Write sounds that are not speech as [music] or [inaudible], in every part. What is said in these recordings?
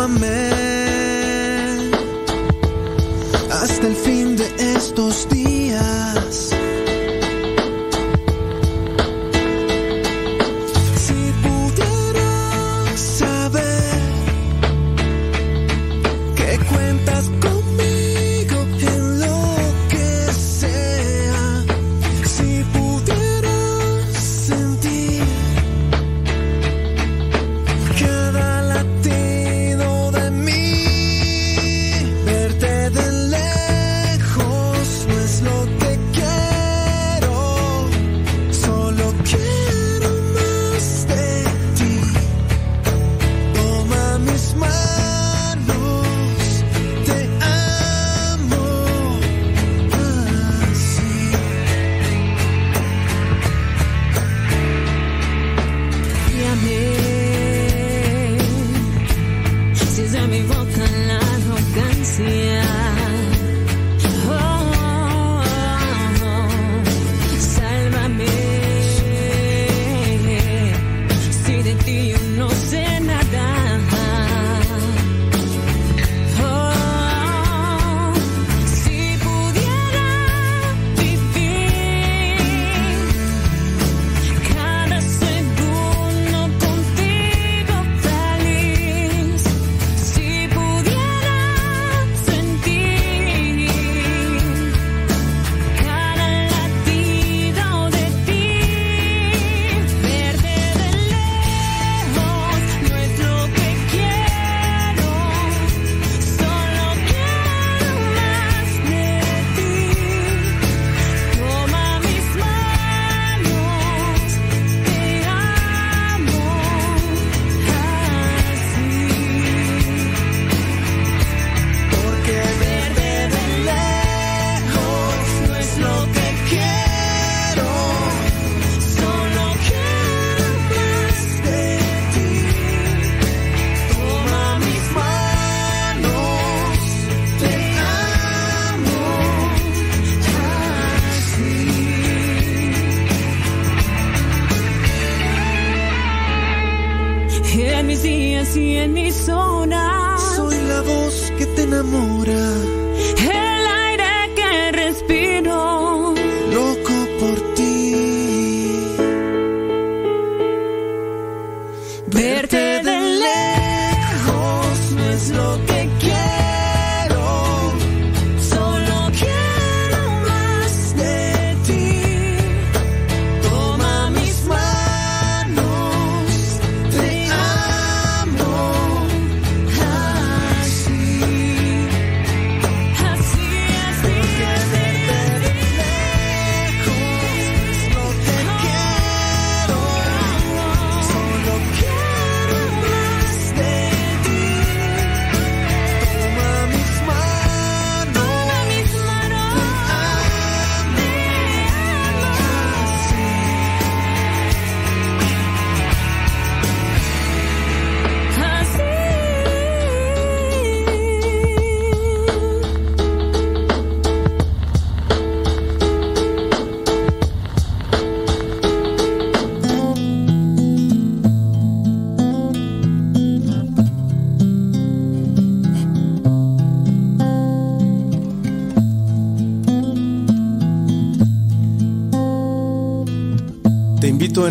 tómame hasta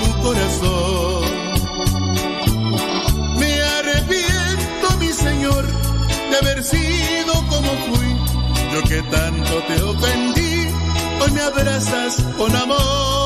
tu corazón. Me arrepiento, mi Señor, de haber sido como fui, yo que tanto te ofendí, hoy me abrazas con amor.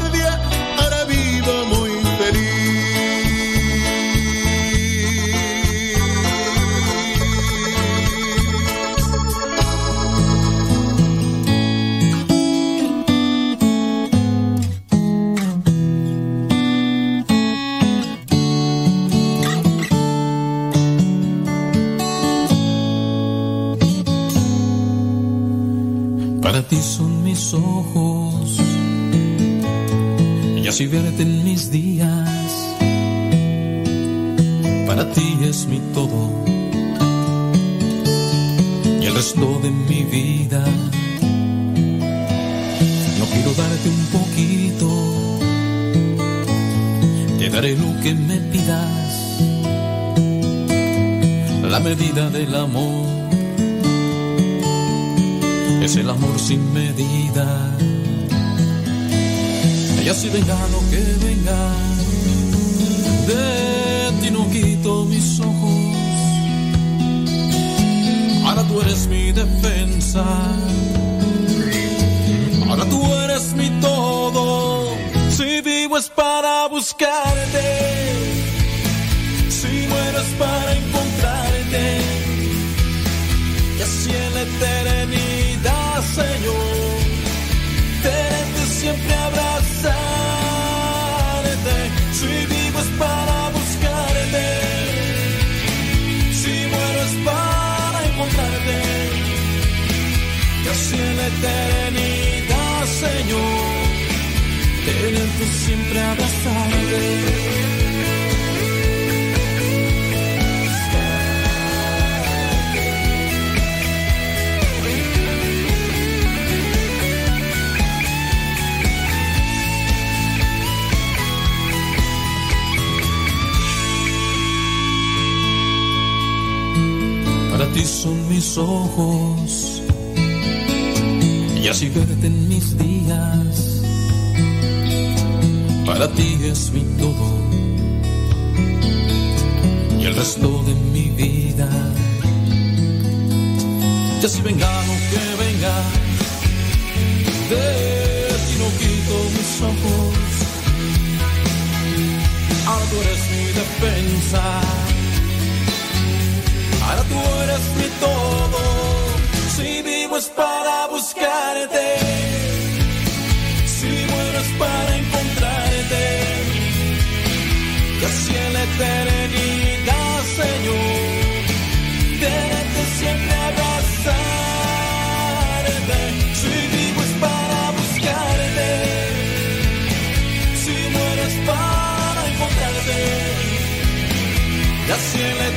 ശിവരത്തിൻ como somos. Ahora tú eres mi defensa. Ahora tú eres mi todo. Si vivo es para passionate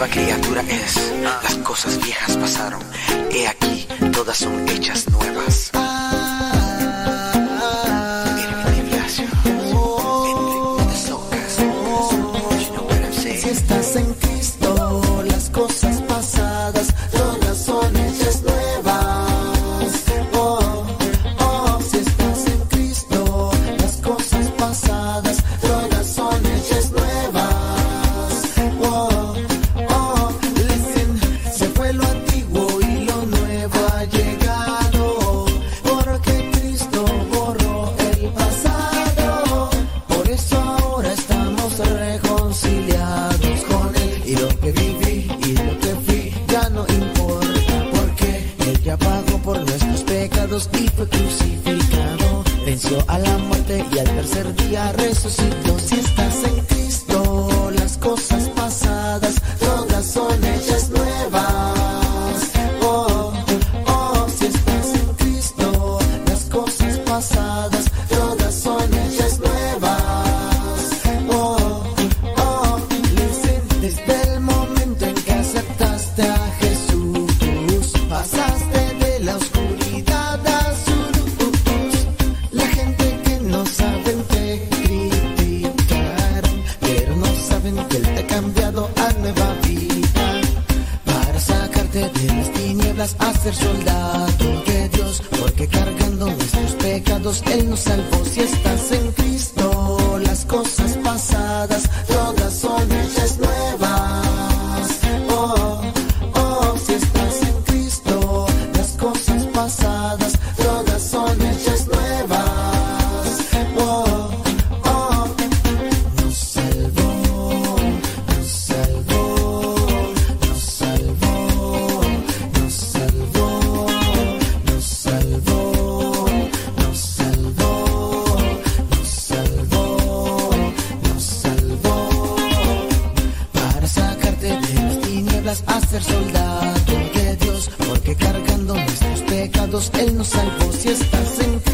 nueva criatura es. Ah. Las cosas viejas pasaron, he aquí, todas son hechas él nos salvó si estás en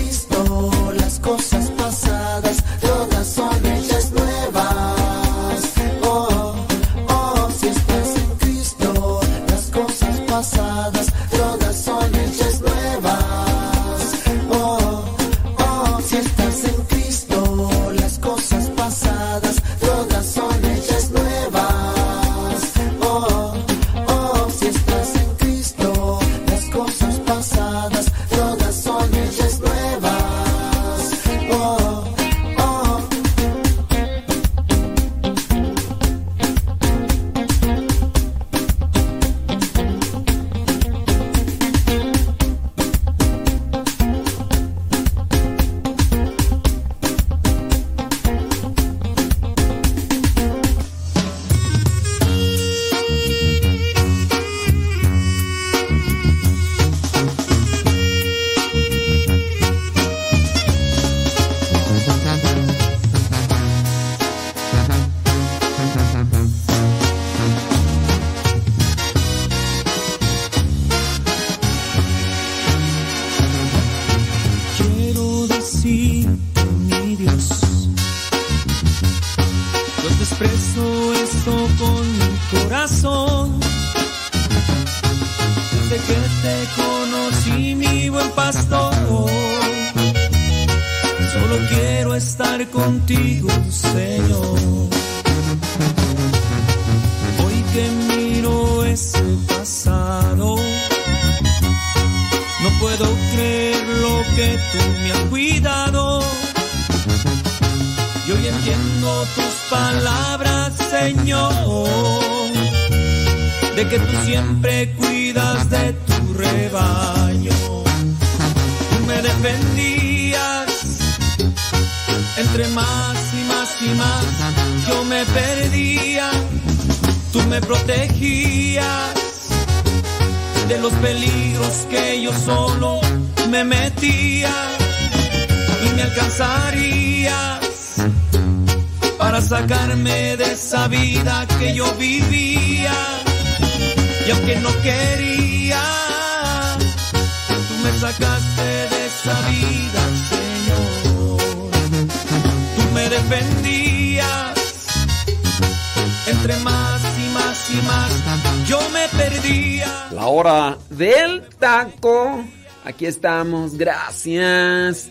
Aquí estamos, gracias.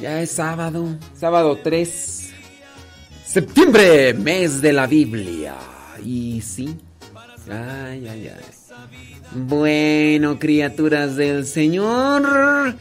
Ya es sábado, sábado 3. Septiembre, mes de la Biblia. Y sí. Ay, ay, ay. Bueno, criaturas del Señor.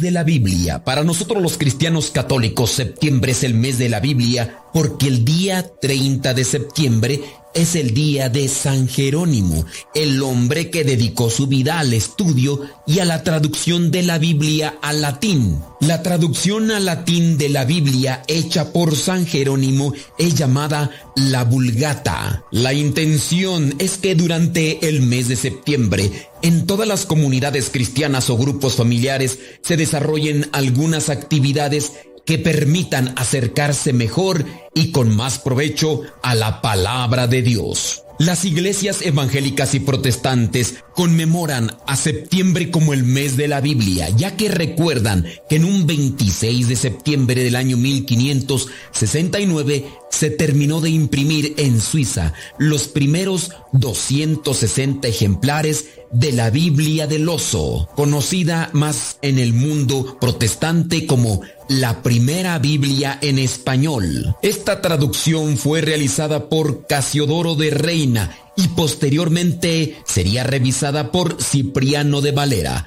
de la Biblia. Para nosotros los cristianos católicos, septiembre es el mes de la Biblia porque el día 30 de septiembre es el día de San Jerónimo, el hombre que dedicó su vida al estudio y a la traducción de la Biblia al latín. La traducción al latín de la Biblia hecha por San Jerónimo es llamada la Vulgata. La intención es que durante el mes de septiembre en todas las comunidades cristianas o grupos familiares se desarrollen algunas actividades que permitan acercarse mejor y con más provecho a la palabra de Dios. Las iglesias evangélicas y protestantes conmemoran a septiembre como el mes de la Biblia, ya que recuerdan que en un 26 de septiembre del año 1569 se terminó de imprimir en Suiza los primeros 260 ejemplares de la Biblia del Oso, conocida más en el mundo protestante como la primera Biblia en español. Esta traducción fue realizada por Casiodoro de Reina y posteriormente sería revisada por Cipriano de Valera.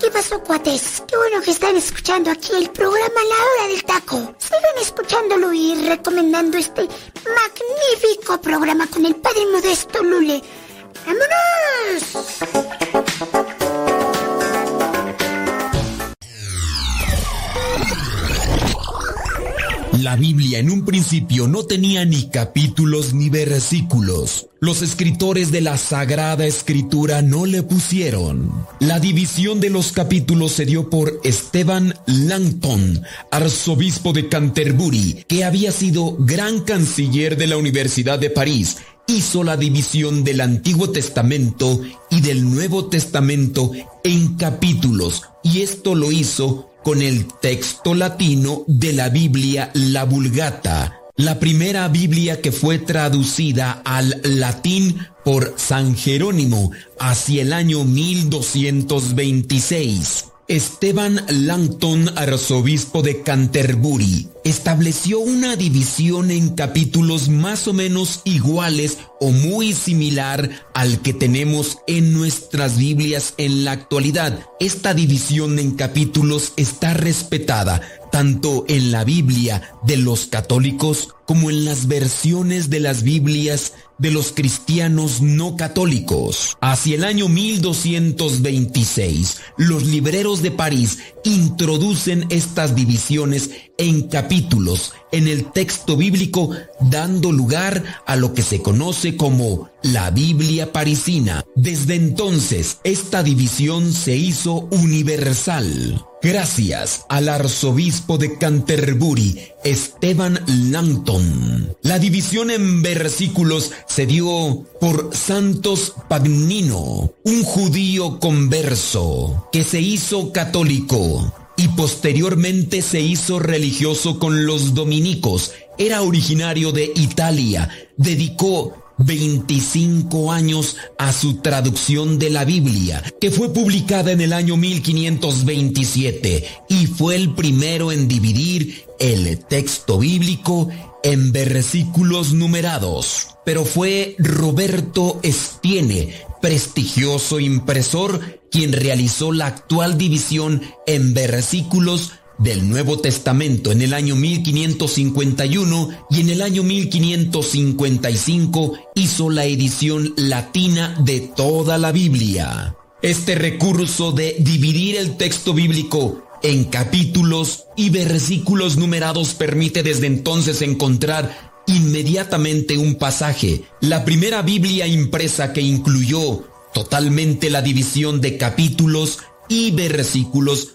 ¿Qué pasó, cuates? Qué bueno que están escuchando aquí el programa La Hora del Taco. Sigan escuchándolo y recomendando este magnífico programa con el Padre Modesto Lule. ¡Vámonos! La Biblia en un principio no tenía ni capítulos ni versículos. Los escritores de la Sagrada Escritura no le pusieron. La división de los capítulos se dio por Esteban Langton, arzobispo de Canterbury, que había sido gran canciller de la Universidad de París hizo la división del Antiguo Testamento y del Nuevo Testamento en capítulos y esto lo hizo con el texto latino de la Biblia La Vulgata, la primera Biblia que fue traducida al latín por San Jerónimo hacia el año 1226. Esteban Langton, arzobispo de Canterbury, estableció una división en capítulos más o menos iguales o muy similar al que tenemos en nuestras Biblias en la actualidad. Esta división en capítulos está respetada tanto en la Biblia de los católicos como en las versiones de las Biblias de los cristianos no católicos. Hacia el año 1226, los libreros de París introducen estas divisiones en capítulos en el texto bíblico, dando lugar a lo que se conoce como la Biblia parisina. Desde entonces, esta división se hizo universal. Gracias al arzobispo de Canterbury, Esteban Langton. La división en versículos se dio por Santos Pagnino, un judío converso que se hizo católico y posteriormente se hizo religioso con los dominicos. Era originario de Italia. Dedicó 25 años a su traducción de la Biblia, que fue publicada en el año 1527 y fue el primero en dividir el texto bíblico en versículos numerados. Pero fue Roberto Estiene, prestigioso impresor, quien realizó la actual división en versículos del Nuevo Testamento en el año 1551 y en el año 1555 hizo la edición latina de toda la Biblia. Este recurso de dividir el texto bíblico en capítulos y versículos numerados permite desde entonces encontrar inmediatamente un pasaje, la primera Biblia impresa que incluyó totalmente la división de capítulos y versículos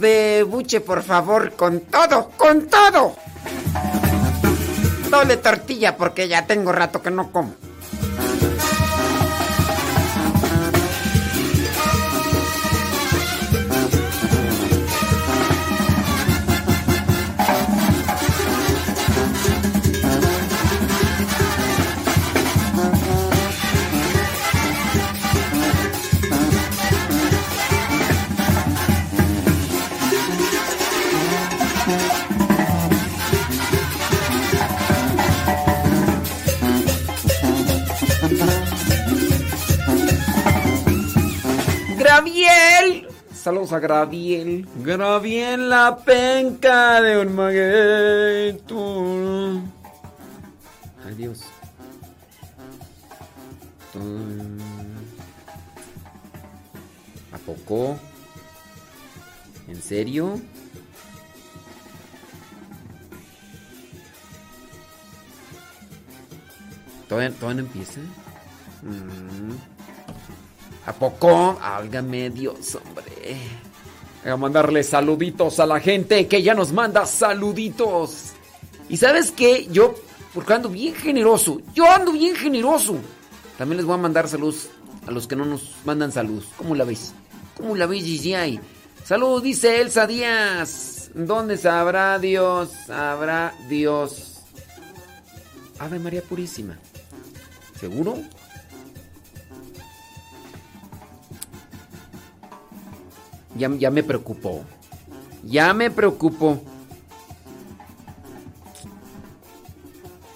De buche, por favor, con todo, con todo. Doble tortilla porque ya tengo rato que no como. Saludos a Graviel. Graviel la penca de un magueto. Adiós. ¿A poco? ¿En serio? ¿Todavía, todavía no empieza? Mm. ¿A poco? Álgame Dios, hombre. Voy a mandarle saluditos a la gente que ya nos manda saluditos. Y sabes qué? Yo, porque ando bien generoso. Yo ando bien generoso. También les voy a mandar saludos a los que no nos mandan saludos. ¿Cómo la ves? ¿Cómo la ves, Gigi? Salud, dice Elsa Díaz. ¿Dónde sabrá Dios? Sabrá Dios. Ave María Purísima. ¿Seguro? Ya, ya me preocupó. Ya me preocupó.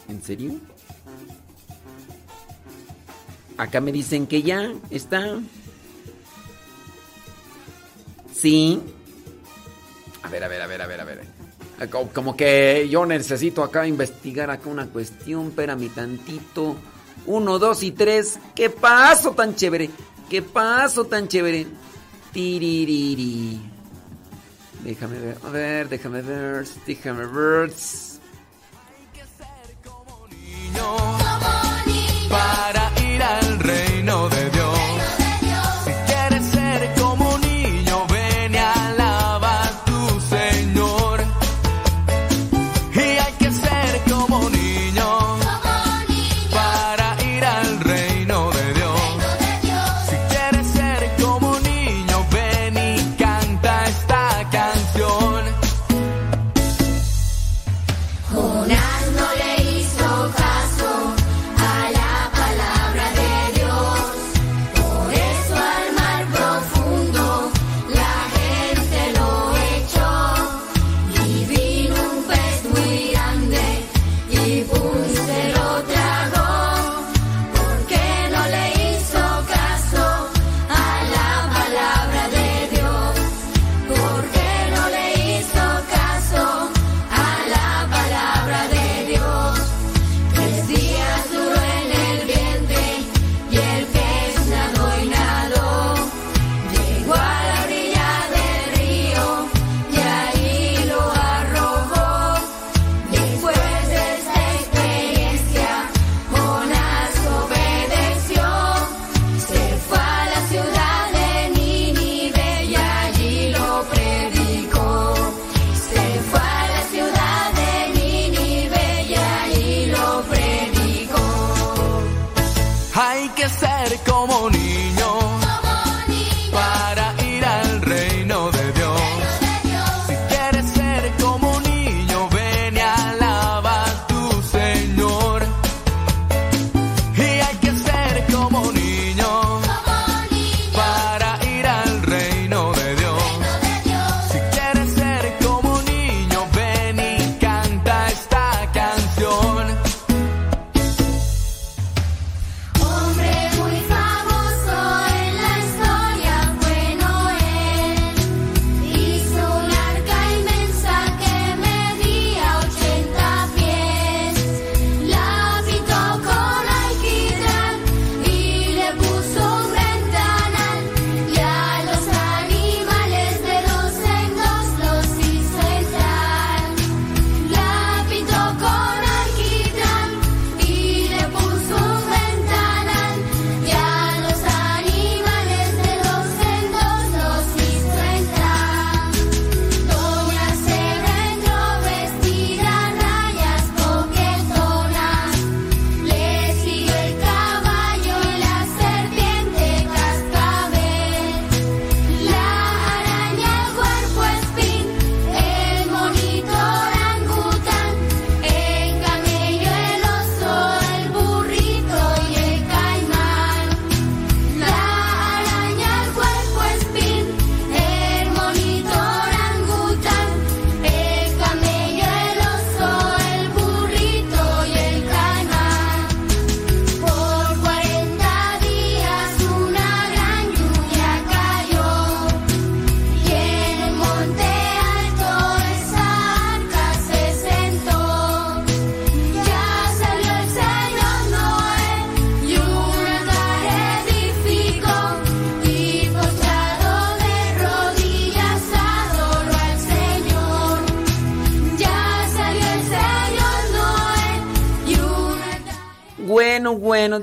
¿En serio? Acá me dicen que ya está. Sí. A ver, a ver, a ver, a ver, a ver. Como, como que yo necesito acá investigar acá una cuestión. Espérame tantito. Uno, dos y tres. ¿Qué paso tan chévere? ¿Qué paso tan chévere? Tiririri. Déjame ver, ver, déjame ver, déjame ver. para ir al reino de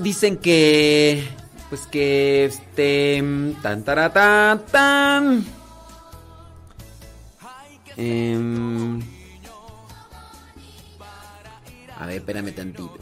dicen que. Pues que este. Tan, taratán, tan. Em, a ver, espérame tantito.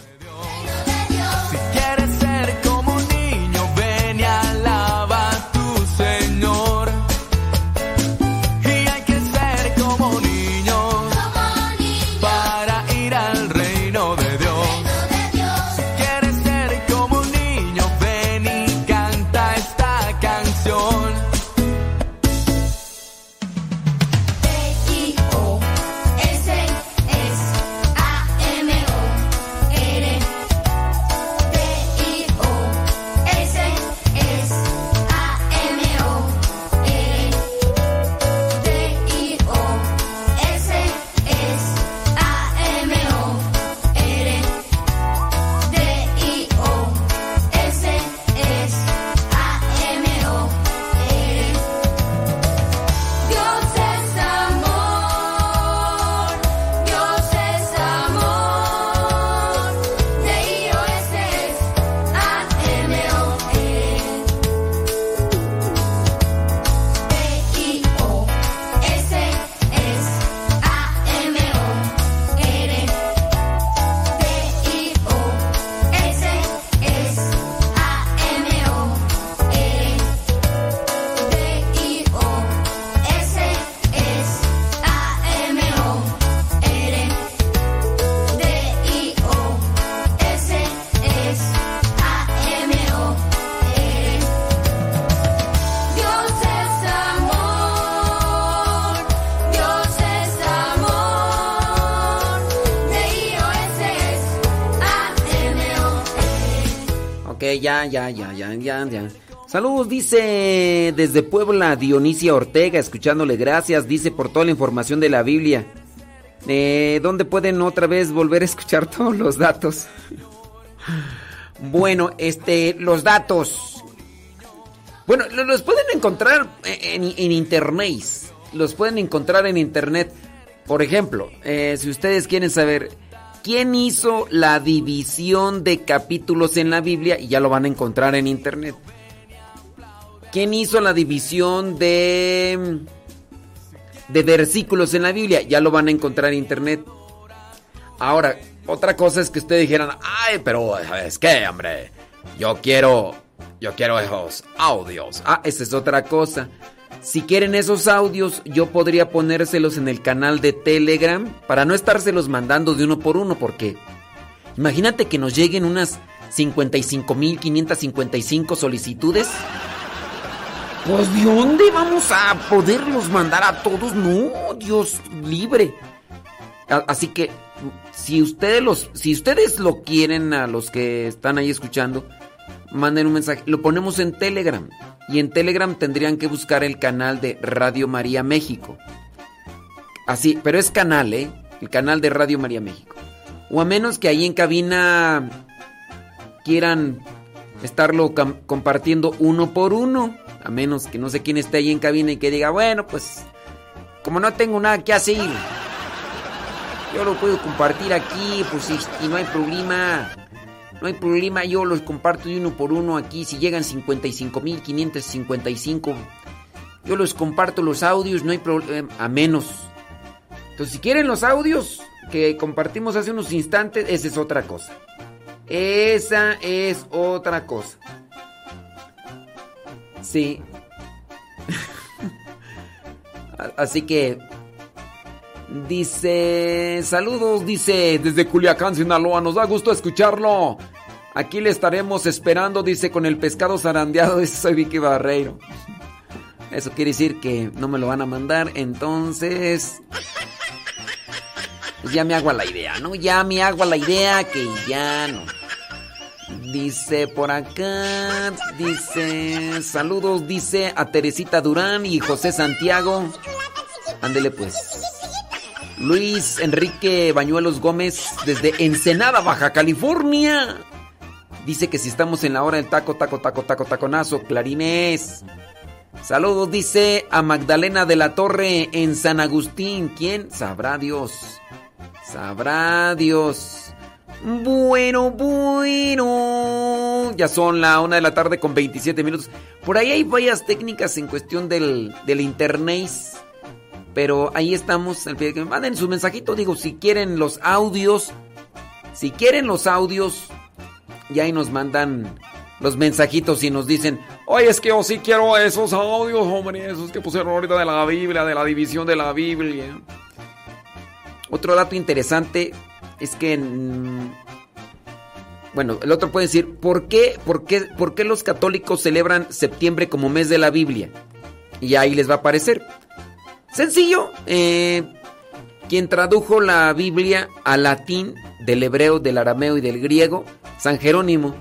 Ya, ya, ya, ya, ya, ya. Saludos, dice desde Puebla Dionisia Ortega, escuchándole gracias, dice por toda la información de la Biblia. Eh, ¿Dónde pueden otra vez volver a escuchar [laughs] todos los datos? Bueno, este, los datos. Bueno, lo- los pueden encontrar en, en internet. Los pueden encontrar en internet. Por ejemplo, eh, si ustedes quieren saber quién hizo la división de capítulos en la Biblia, y ya lo van a encontrar en internet. ¿Quién hizo la división de de versículos en la Biblia? Ya lo van a encontrar en internet. Ahora, otra cosa es que ustedes dijeran, ay, pero es que, hombre, yo quiero, yo quiero esos audios. Ah, esa es otra cosa. Si quieren esos audios, yo podría ponérselos en el canal de Telegram para no estárselos mandando de uno por uno, porque imagínate que nos lleguen unas 55.555 solicitudes. Pues de dónde vamos a poderlos mandar a todos? No, Dios libre. Así que si ustedes los si ustedes lo quieren a los que están ahí escuchando, manden un mensaje, lo ponemos en Telegram y en Telegram tendrían que buscar el canal de Radio María México. Así, pero es canal, ¿eh? El canal de Radio María México. O a menos que ahí en cabina quieran estarlo compartiendo uno por uno. A menos que no sé quién esté ahí en cabina y que diga, bueno, pues como no tengo nada que hacer, yo lo puedo compartir aquí, pues y no hay problema. No hay problema, yo los comparto de uno por uno aquí. Si llegan 55.555, yo los comparto los audios, no hay problema, a menos. Entonces, si quieren los audios que compartimos hace unos instantes, esa es otra cosa. Esa es otra cosa. Sí. [laughs] Así que dice, saludos, dice desde Culiacán, Sinaloa, nos da gusto escucharlo. Aquí le estaremos esperando, dice con el pescado zarandeado, [laughs] dice soy Vicky Barreiro. Eso quiere decir que no me lo van a mandar, entonces pues ya me hago a la idea, ¿no? Ya me hago a la idea que ya no. Dice por acá, dice, saludos, dice a Teresita Durán y José Santiago. Ándele pues. Luis Enrique Bañuelos Gómez desde Ensenada, Baja California. Dice que si estamos en la hora del taco, taco, taco, taco, taconazo, clarines. Saludos, dice a Magdalena de la Torre en San Agustín. ¿Quién? Sabrá Dios. Sabrá Dios. Bueno, bueno. Ya son la una de la tarde con 27 minutos. Por ahí hay varias técnicas en cuestión del, del internet. Pero ahí estamos. al pie que me manden su mensajito. Digo, si quieren los audios. Si quieren los audios. Y ahí nos mandan los mensajitos y nos dicen. Oye, es que yo sí quiero esos audios, hombre. Esos que pusieron ahorita de la Biblia. De la división de la Biblia. Otro dato interesante es que. bueno, el otro puede decir, ¿por qué, por, qué, ¿por qué los católicos celebran septiembre como mes de la Biblia? Y ahí les va a aparecer. Sencillo, eh, quien tradujo la Biblia al latín, del hebreo, del arameo y del griego, San Jerónimo.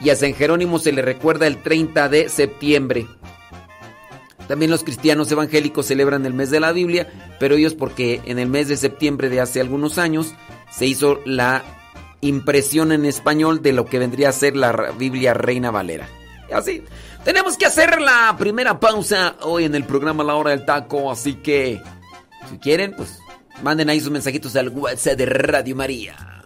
Y a San Jerónimo se le recuerda el 30 de septiembre. También los cristianos evangélicos celebran el mes de la Biblia, pero ellos porque en el mes de septiembre de hace algunos años se hizo la impresión en español de lo que vendría a ser la Biblia Reina Valera. Así, tenemos que hacer la primera pausa hoy en el programa La Hora del Taco, así que si quieren, pues manden ahí sus mensajitos al WhatsApp de Radio María.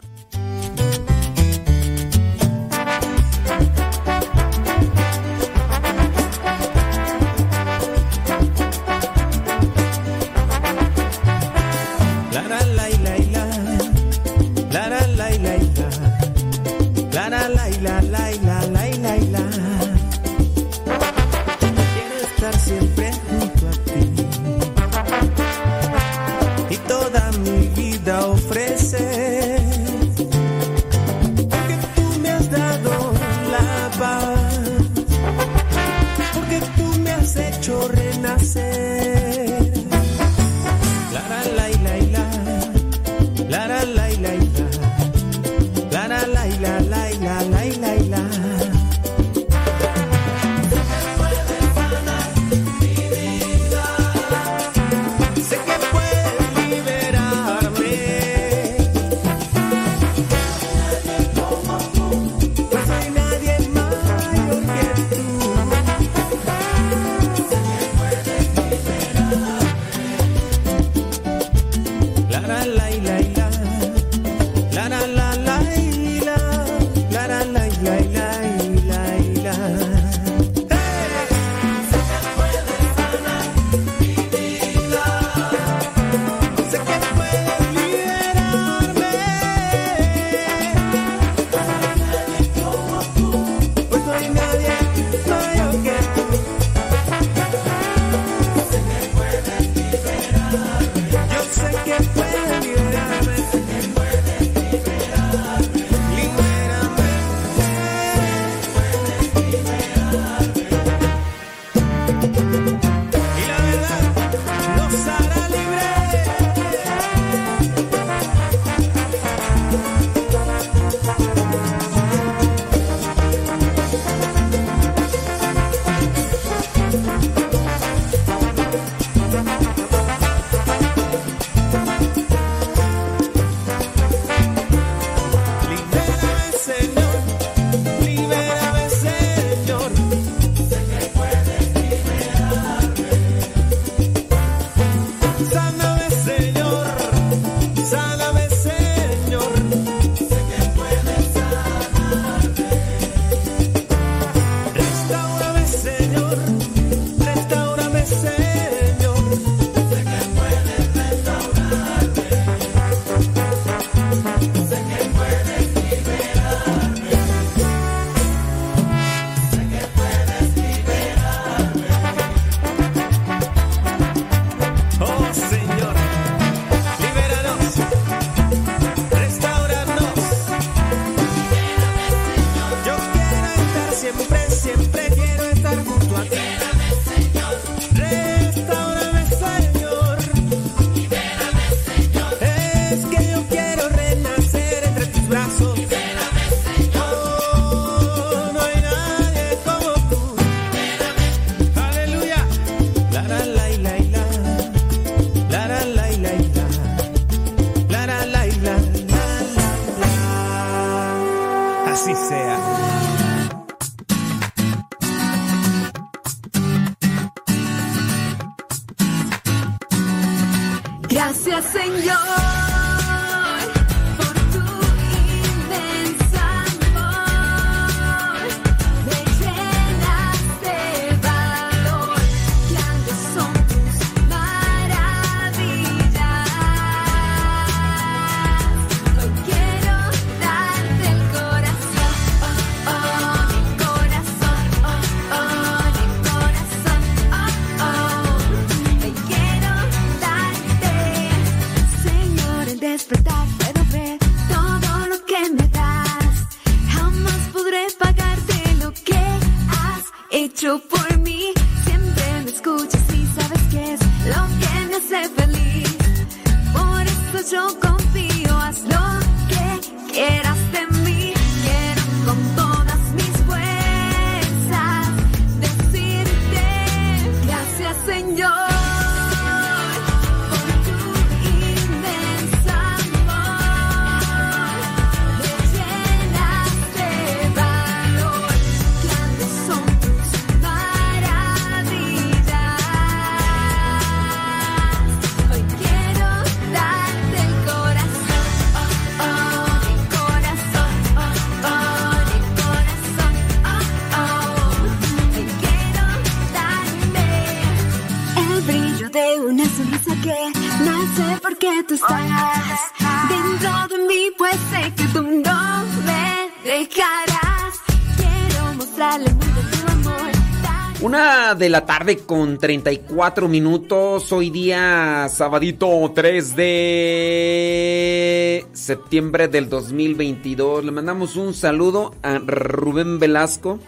Una de la tarde con 34 minutos. Hoy día, sabadito 3 de septiembre del 2022. Le mandamos un saludo a Rubén Velasco.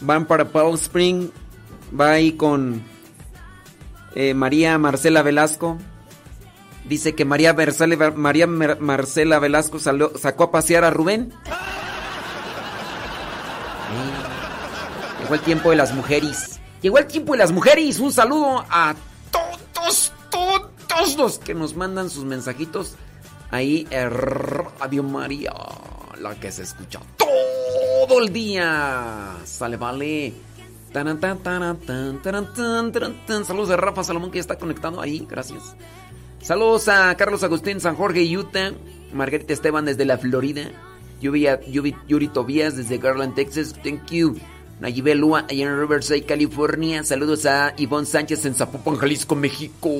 Van para Palm Spring. Va ahí con eh, María Marcela Velasco. Dice que María, Marcela, Velasco sacó a pasear a Rubén. Llegó el tiempo de las mujeres. Llegó el tiempo de las mujeres. Un saludo a todos, todos los que nos mandan sus mensajitos. Ahí, en Radio María, la que se escucha todo el día. Sale, vale. Saludos de Rafa Salomón que ya está conectando ahí. Gracias. Saludos a Carlos Agustín San Jorge, Utah. Margarita Esteban desde la Florida. Yuri, Yuri, Yuri Tobias desde Garland, Texas. Thank you. Nayibé Lua allá en Riverside, California. Saludos a Ivonne Sánchez en Zapopan, Jalisco, México.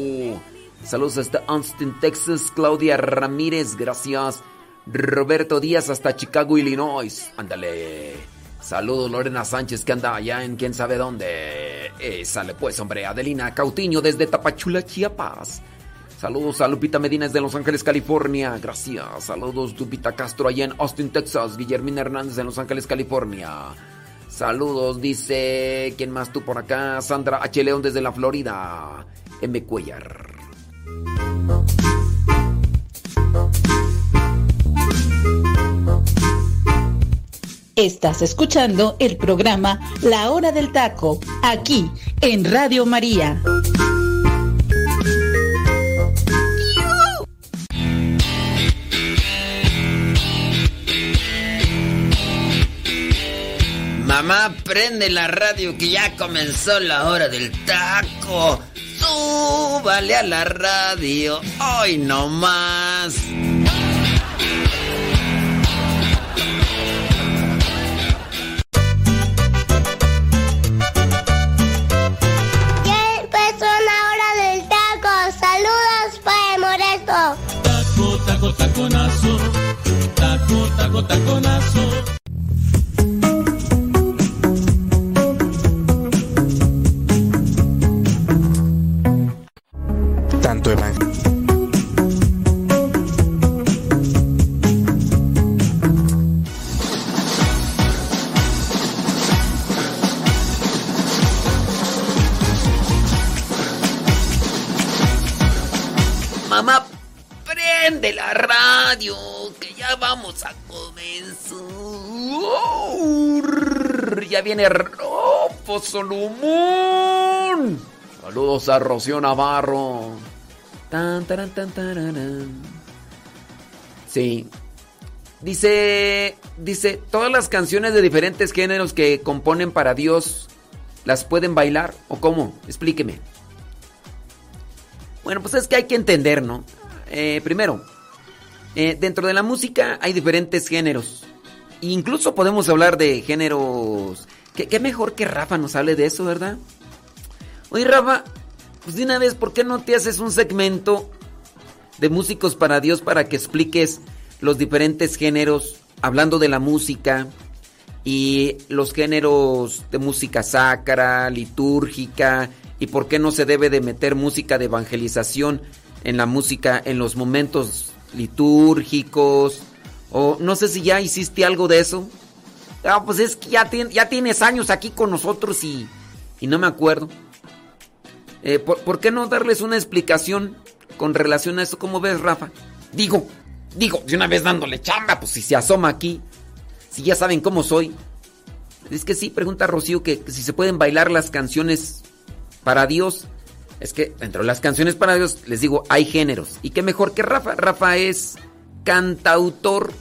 Saludos hasta Austin, Texas. Claudia Ramírez, gracias. Roberto Díaz hasta Chicago, Illinois. Ándale. Saludos Lorena Sánchez que anda allá en quién sabe dónde. Sale pues, hombre. Adelina Cautiño desde Tapachula, Chiapas. Saludos a Lupita Medina desde Los Ángeles, California. Gracias. Saludos Lupita Castro allá en Austin, Texas. Guillermina Hernández en Los Ángeles, California. Saludos, dice. ¿Quién más tú por acá? Sandra H. León desde la Florida. M. Cuellar. Estás escuchando el programa La Hora del Taco, aquí en Radio María. Mamá, prende la radio que ya comenzó la hora del taco. Súbale a la radio, hoy no más. Ya empezó la hora del taco. Saludos para el moresto. Taco, taco, taconazo. Taco, taco, taconazo. Mamá, prende la radio que ya vamos a comenzar. Ya viene Ropo Solomón. Saludos a Rocío Navarro. Tan, taran, tan, tararán. Sí. Dice, dice, todas las canciones de diferentes géneros que componen para Dios, ¿las pueden bailar o cómo? Explíqueme. Bueno, pues es que hay que entender, ¿no? Eh, primero, eh, dentro de la música hay diferentes géneros. Incluso podemos hablar de géneros... ¿Qué, qué mejor que Rafa nos hable de eso, ¿verdad? Oye, Rafa, pues de una vez, ¿por qué no te haces un segmento de músicos para Dios para que expliques los diferentes géneros, hablando de la música y los géneros de música sacra, litúrgica y por qué no se debe de meter música de evangelización en la música en los momentos litúrgicos? O no sé si ya hiciste algo de eso. Ah, pues es que ya, ya tienes años aquí con nosotros y no me acuerdo. Eh, ¿por, por qué no darles una explicación con relación a eso. ¿Cómo ves, Rafa? Digo, digo, de una vez dándole chamba, pues si se asoma aquí, si ya saben cómo soy. Es que sí, pregunta Rocío que, que si se pueden bailar las canciones para Dios. Es que dentro de las canciones para Dios, les digo, hay géneros. Y qué mejor que Rafa. Rafa es cantautor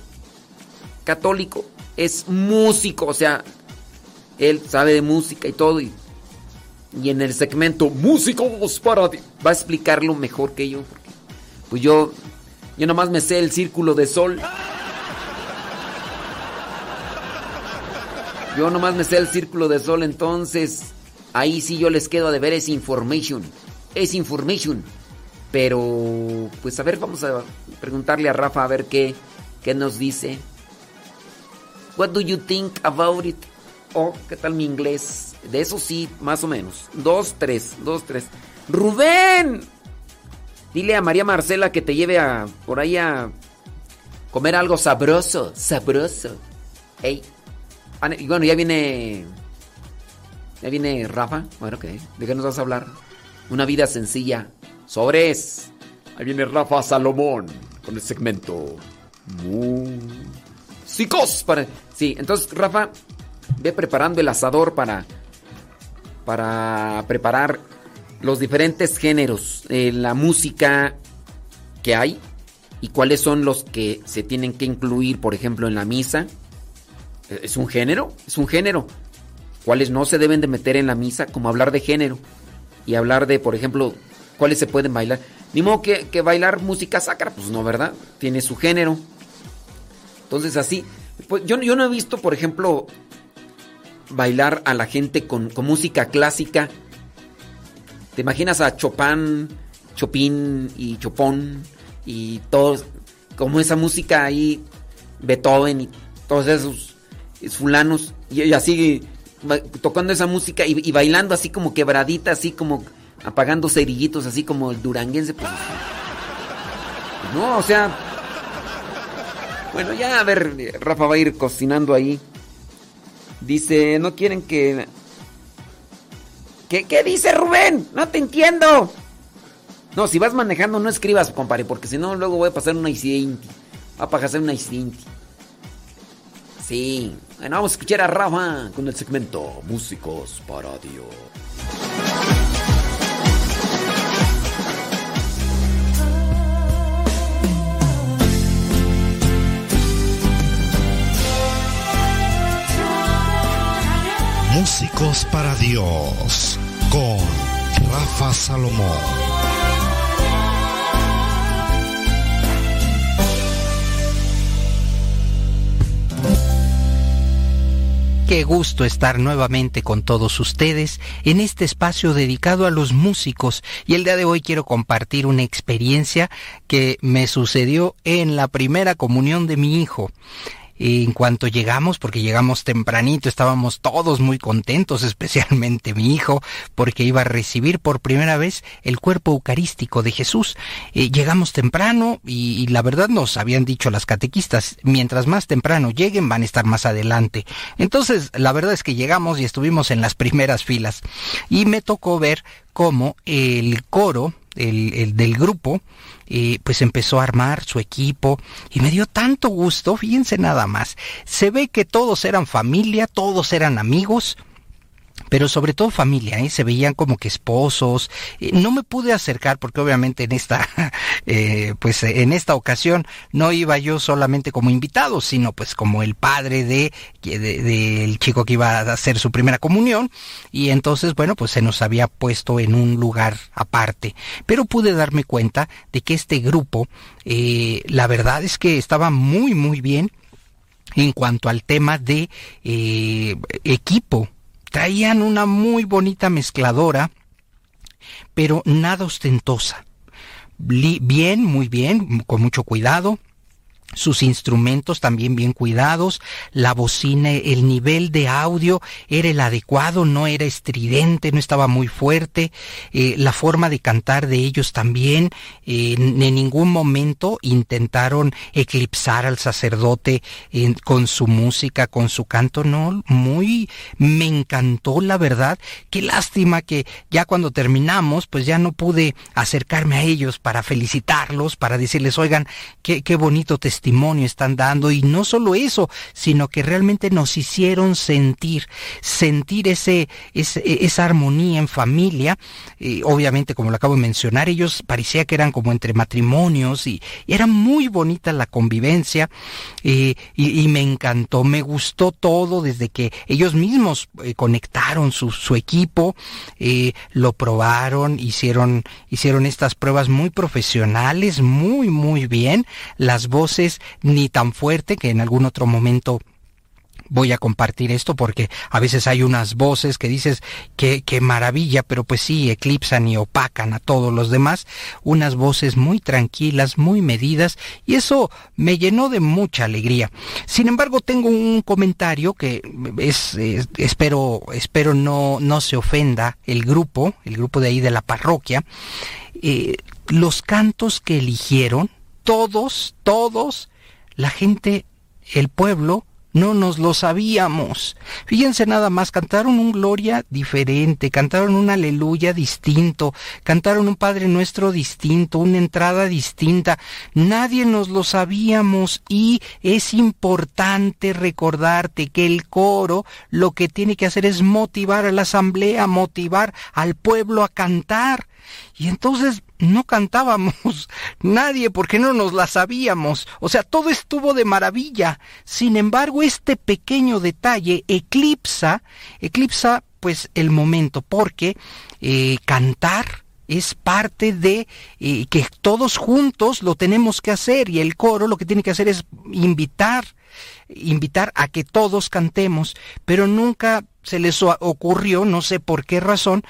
católico, es músico, o sea, él sabe de música y todo. Y, y en el segmento Músicos para va a explicarlo mejor que yo. Pues yo, yo nomás me sé el círculo de sol. Yo nomás me sé el círculo de sol, entonces ahí sí yo les quedo a deber es information. Es information. Pero, pues a ver, vamos a preguntarle a Rafa a ver qué, qué nos dice. What do you think about it? Oh, ¿qué tal mi inglés? De eso sí, más o menos. Dos, tres, dos, tres. Rubén. Dile a María Marcela que te lleve a por ahí a comer algo sabroso, sabroso. Ey. Ah, Y bueno, ya viene. Ya viene Rafa. Bueno, ok. ¿De qué nos vas a hablar? Una vida sencilla. Sobres. Ahí viene Rafa Salomón con el segmento. Músicos para. Sí, entonces Rafa, ve preparando el asador para. Para preparar los diferentes géneros. eh, la música que hay. Y cuáles son los que se tienen que incluir, por ejemplo, en la misa. ¿Es un género? Es un género. ¿Cuáles no se deben de meter en la misa? Como hablar de género. Y hablar de, por ejemplo, cuáles se pueden bailar. Ni modo que, que bailar música sacra, pues no, ¿verdad? Tiene su género. Entonces así. Pues yo no he visto, por ejemplo, bailar a la gente con, con música clásica. ¿Te imaginas a Chopin, Chopin y Chopón y todos, como esa música ahí, Beethoven y todos esos fulanos y, así tocando esa música y, y bailando así como quebradita, así como apagando cerillitos, así como el duranguense? Pues, no, o sea, bueno, ya a ver, Rafa va a ir cocinando ahí. Dice, no quieren que... ¿Qué, qué dice Rubén? No te entiendo. No, si vas manejando no escribas, compadre, porque si no luego voy a pasar una incidente. Va a pasar una incidente. Sí. Bueno, vamos a escuchar a Rafa con el segmento Músicos para Dios. Músicos para Dios con Rafa Salomón. Qué gusto estar nuevamente con todos ustedes en este espacio dedicado a los músicos y el día de hoy quiero compartir una experiencia que me sucedió en la primera comunión de mi hijo. En cuanto llegamos, porque llegamos tempranito, estábamos todos muy contentos, [laughs] especialmente mi hijo, porque iba a recibir por primera vez el cuerpo eucarístico de Jesús. Eh, llegamos temprano y, y la verdad nos habían dicho las catequistas, mientras más temprano lleguen van a estar más adelante. Entonces, la verdad es que llegamos y estuvimos en las [laughs] primeras filas y me tocó ver cómo el coro el, el del grupo, pues empezó a armar su equipo y me dio tanto gusto, fíjense nada más, se ve que todos eran familia, todos eran amigos, pero sobre todo familia, ¿eh? se veían como que esposos. Eh, no me pude acercar porque obviamente en esta, [laughs] eh, pues en esta ocasión no iba yo solamente como invitado, sino pues como el padre de del de, del chico que iba a hacer su primera comunión y entonces bueno pues se nos había puesto en un lugar aparte. Pero pude darme cuenta de que este grupo, eh, la verdad es que estaba muy muy bien en cuanto al tema de equipo traían una muy bonita mezcladora, pero nada ostentosa. Bien, muy bien, con mucho cuidado. Sus instrumentos también bien cuidados, la bocina, el nivel de audio era el adecuado, no era estridente, no estaba muy fuerte, eh, la forma de cantar de ellos también, eh, en ningún momento intentaron eclipsar al sacerdote con su música, con su canto, no, muy, me encantó la verdad, qué lástima que ya cuando terminamos, pues ya no pude acercarme a ellos para felicitarlos, para decirles, oigan, qué, qué bonito testimonio, están dando y no solo eso, sino que realmente nos hicieron sentir, sentir ese, esa armonía en familia. obviamente, como lo acabo de mencionar, ellos parecía que eran como entre matrimonios y, era muy bonita la convivencia y, me encantó, me gustó todo desde que ellos mismos eh, conectaron su, su equipo, eh, lo probaron, hicieron, hicieron estas pruebas muy profesionales, muy, muy bien. Las voces ni tan fuerte que en algún otro momento voy a compartir esto porque a veces hay unas voces que dices que, qué maravilla, pero pues sí, eclipsan y opacan a todos los demás, unas voces muy tranquilas, muy medidas, y eso me llenó de mucha alegría. Sin embargo, tengo un comentario que es, espero, espero no, no se ofenda el grupo, el grupo de ahí de la parroquia, eh, los cantos que eligieron, todos, todos, la gente, el pueblo, no nos lo sabíamos. Fíjense nada más, cantaron un gloria diferente, cantaron un aleluya distinto, cantaron un Padre Nuestro distinto, una entrada distinta. Nadie nos lo sabíamos y es importante recordarte que el coro lo que tiene que hacer es motivar a la asamblea, motivar al pueblo a cantar. Y entonces no cantábamos [laughs] nadie porque no nos la sabíamos. O sea, todo estuvo de maravilla. Sin embargo, este pequeño detalle eclipsa, eclipsa pues el momento porque eh, cantar es parte de eh, que todos juntos lo tenemos que hacer y el coro lo que tiene que hacer es invitar, invitar a que todos cantemos, pero nunca se les ocurrió, no sé por qué razón,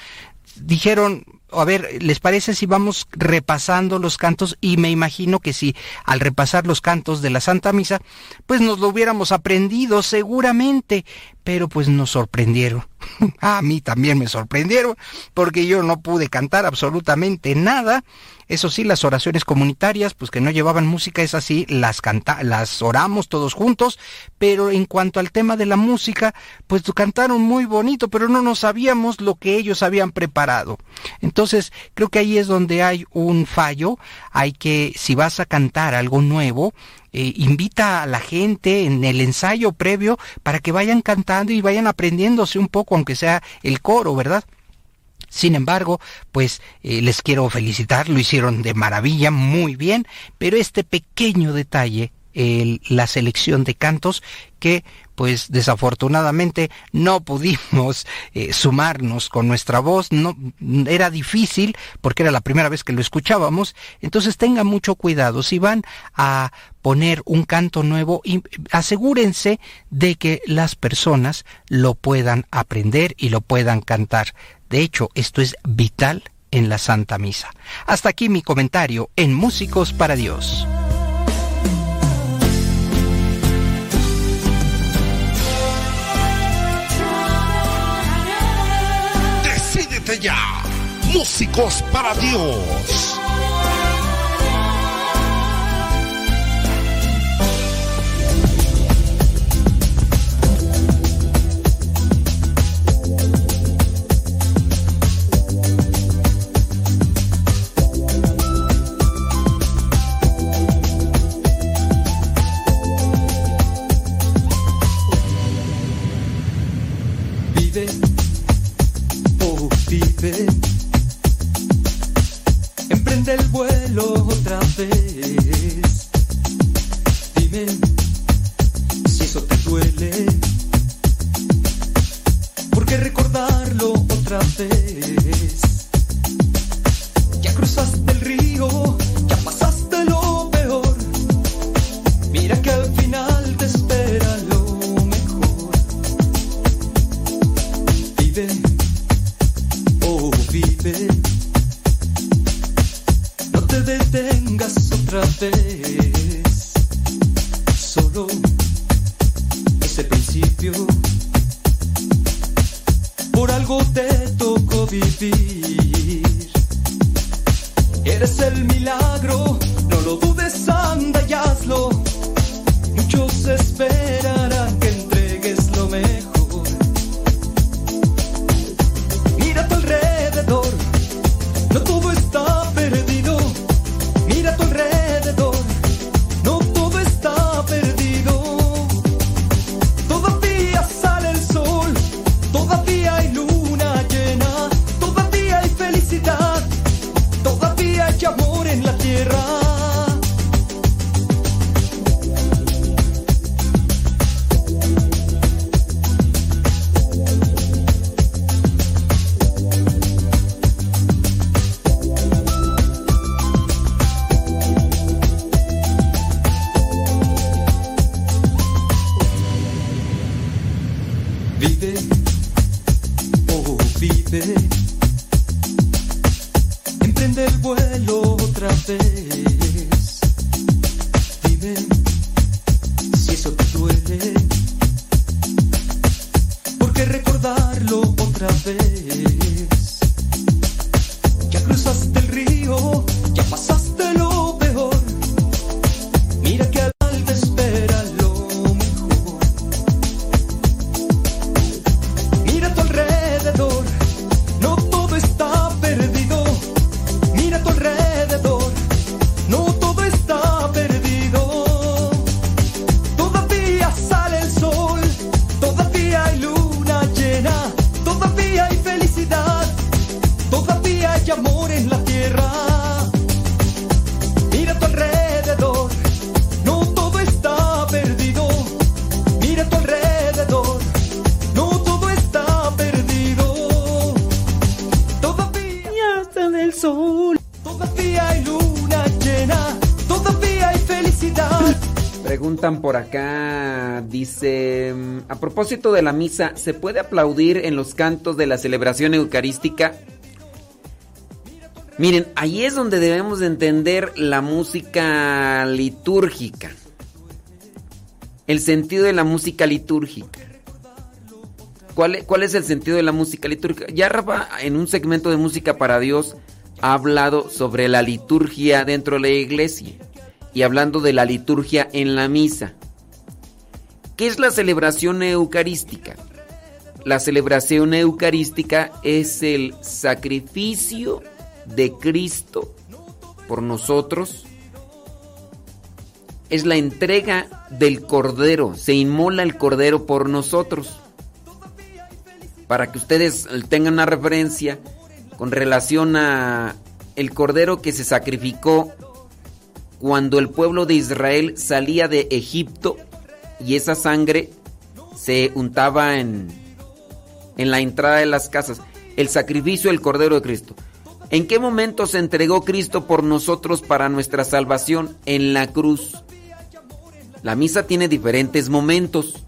dijeron, a ver, ¿les parece si vamos repasando los cantos? Y me imagino que si al repasar los cantos de la Santa Misa, pues nos lo hubiéramos aprendido seguramente, pero pues nos sorprendieron. [laughs] a mí también me sorprendieron, porque yo no pude cantar absolutamente nada. Eso sí, las oraciones comunitarias, pues que no llevaban música, es así, las canta las oramos todos juntos, pero en cuanto al tema de la música, pues cantaron muy bonito, pero no nos sabíamos lo que ellos habían preparado. Entonces, creo que ahí es donde hay un fallo, hay que, si vas a cantar algo nuevo, eh, invita a la gente en el ensayo previo para que vayan cantando y vayan aprendiéndose un poco, aunque sea el coro, ¿verdad? Sin embargo, pues eh, les quiero felicitar, lo hicieron de maravilla, muy bien, pero este pequeño detalle, la selección de cantos, que pues desafortunadamente no pudimos eh, sumarnos con nuestra voz, no era difícil porque era la primera vez que lo escuchábamos, entonces tengan mucho cuidado si van a poner un canto nuevo asegúrense de que las personas lo puedan aprender y lo puedan cantar. De hecho, esto es vital en la Santa Misa. Hasta aquí mi comentario en Músicos para Dios. Músicos para Dios. Emprende el vuelo otra vez. Dime si eso te duele. ¿Por qué recordarlo otra vez? Ya cruzaste el río, ya pasaste lo peor. Mira que al final No te detengas otra vez, solo ese principio. Por algo te tocó vivir. Eres el milagro, no lo dudes, anda y. Muchos esperarán que Preguntan por acá, dice, a propósito de la misa, ¿se puede aplaudir en los cantos de la celebración eucarística? Miren, ahí es donde debemos de entender la música litúrgica. El sentido de la música litúrgica. ¿Cuál, cuál es el sentido de la música litúrgica? Ya Rafa, en un segmento de música para Dios, ha hablado sobre la liturgia dentro de la iglesia y hablando de la liturgia en la misa. ¿Qué es la celebración eucarística? La celebración eucarística es el sacrificio de Cristo por nosotros. Es la entrega del cordero, se inmola el cordero por nosotros. Para que ustedes tengan una referencia con relación a el cordero que se sacrificó cuando el pueblo de Israel salía de Egipto y esa sangre se untaba en, en la entrada de las casas. El sacrificio del Cordero de Cristo. ¿En qué momento se entregó Cristo por nosotros para nuestra salvación? En la cruz. La misa tiene diferentes momentos.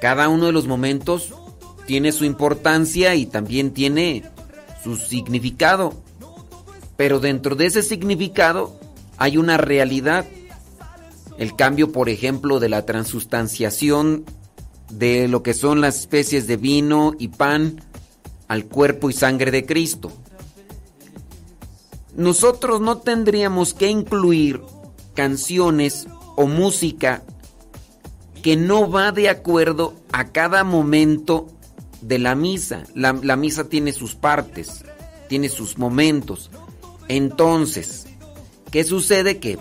Cada uno de los momentos tiene su importancia y también tiene su significado. Pero dentro de ese significado hay una realidad. El cambio, por ejemplo, de la transustanciación de lo que son las especies de vino y pan al cuerpo y sangre de Cristo. Nosotros no tendríamos que incluir canciones o música que no va de acuerdo a cada momento de la misa. La, la misa tiene sus partes, tiene sus momentos. Entonces, ¿qué sucede? Que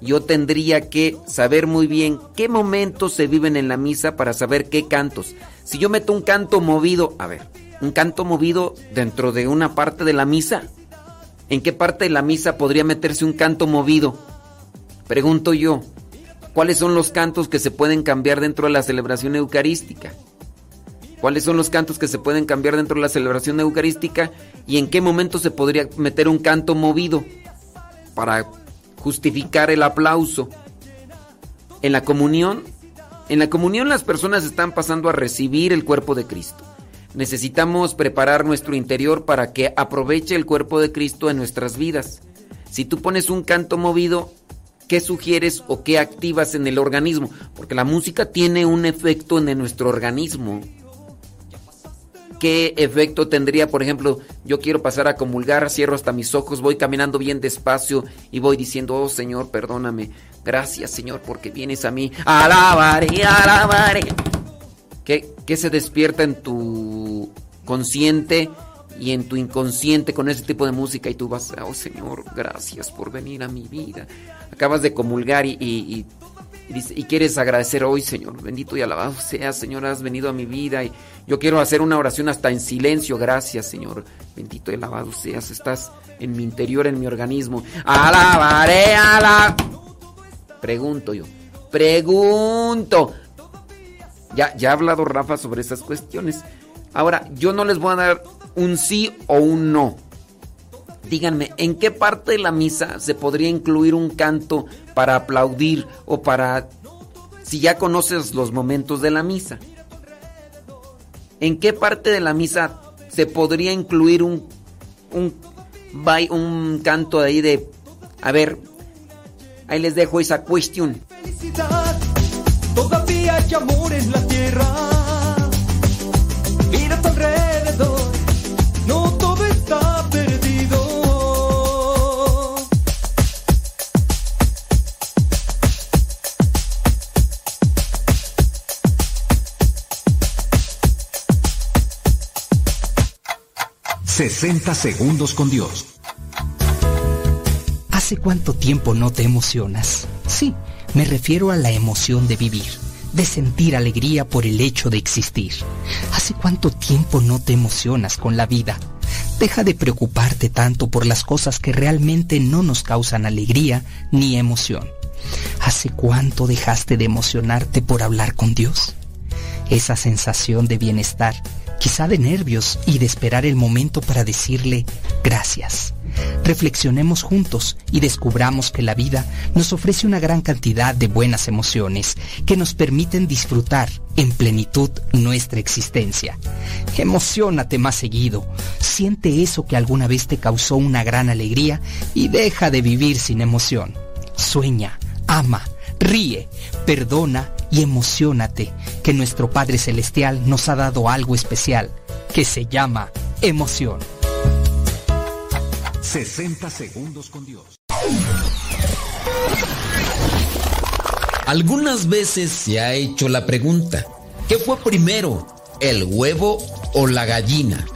yo tendría que saber muy bien qué momentos se viven en la misa para saber qué cantos. Si yo meto un canto movido, a ver, un canto movido dentro de una parte de la misa, ¿en qué parte de la misa podría meterse un canto movido? Pregunto yo, ¿cuáles son los cantos que se pueden cambiar dentro de la celebración eucarística? ¿Cuáles son los cantos que se pueden cambiar dentro de la celebración eucarística? ¿Y en qué momento se podría meter un canto movido para justificar el aplauso? En la comunión, en la comunión las personas están pasando a recibir el cuerpo de Cristo. Necesitamos preparar nuestro interior para que aproveche el cuerpo de Cristo en nuestras vidas. Si tú pones un canto movido, ¿qué sugieres o qué activas en el organismo? Porque la música tiene un efecto en nuestro organismo. ¿Qué efecto tendría? Por ejemplo, yo quiero pasar a comulgar, cierro hasta mis ojos, voy caminando bien despacio y voy diciendo, oh Señor, perdóname. Gracias Señor porque vienes a mí. Alabaré, alabaré. ¿Qué, qué se despierta en tu consciente y en tu inconsciente con ese tipo de música? Y tú vas, oh Señor, gracias por venir a mi vida. Acabas de comulgar y, y- y- y quieres agradecer hoy, Señor. Bendito y alabado sea, Señor, has venido a mi vida y yo quiero hacer una oración hasta en silencio. Gracias, Señor. Bendito y alabado seas. Estás en mi interior, en mi organismo. Alabaré a la... Pregunto yo. Pregunto. Ya, ya ha hablado Rafa sobre estas cuestiones. Ahora, yo no les voy a dar un sí o un no. Díganme, ¿en qué parte de la misa se podría incluir un canto para aplaudir o para... si ya conoces los momentos de la misa? ¿En qué parte de la misa se podría incluir un, un, canto ahí de... A ver, ahí les dejo esa cuestión. felicidad. Todavía hay amor en la tierra. Mira tu. ...60 segundos con Dios. ¿Hace cuánto tiempo no te emocionas? Sí, me refiero a la emoción de vivir, de sentir alegría por el hecho de existir. ¿Hace cuánto tiempo no te emocionas con la vida? Deja de preocuparte tanto por las cosas que realmente no nos causan alegría ni emoción. ¿Hace cuánto dejaste de emocionarte por hablar con Dios? Esa sensación de bienestar, quizá de nervios y de esperar el momento para decirle gracias. Reflexionemos juntos y descubramos que la vida nos ofrece una gran cantidad de buenas emociones que nos permiten disfrutar en plenitud nuestra existencia. Emocionate más seguido, siente eso que alguna vez te causó una gran alegría y deja de vivir sin emoción. Sueña, ama, ríe, perdona y emocionate que nuestro Padre Celestial nos ha dado algo especial que se llama emoción. 60 segundos con Dios. Algunas veces se ha hecho la pregunta, ¿qué fue primero, el huevo o la gallina?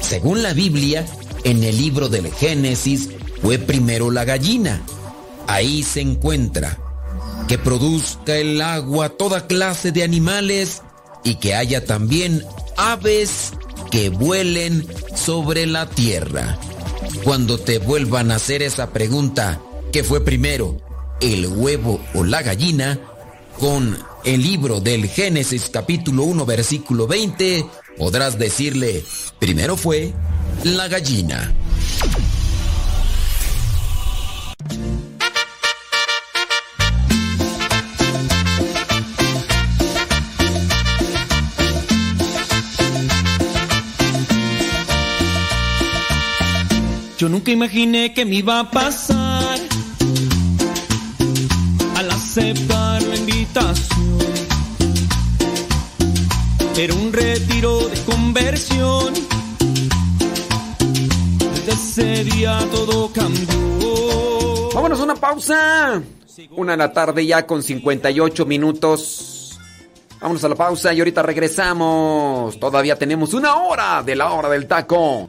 Según la Biblia, en el libro del Génesis fue primero la gallina. Ahí se encuentra que produzca el agua toda clase de animales y que haya también aves que vuelen sobre la tierra. Cuando te vuelvan a hacer esa pregunta, ¿qué fue primero, el huevo o la gallina? Con el libro del Génesis capítulo 1 versículo 20, podrás decirle, primero fue la gallina. Yo nunca imaginé que me iba a pasar al aceptar la invitación. Era un retiro de conversión. Desde ese día todo cambió. Vámonos a una pausa. Una de la tarde ya con 58 minutos. Vámonos a la pausa y ahorita regresamos. Todavía tenemos una hora de la hora del taco.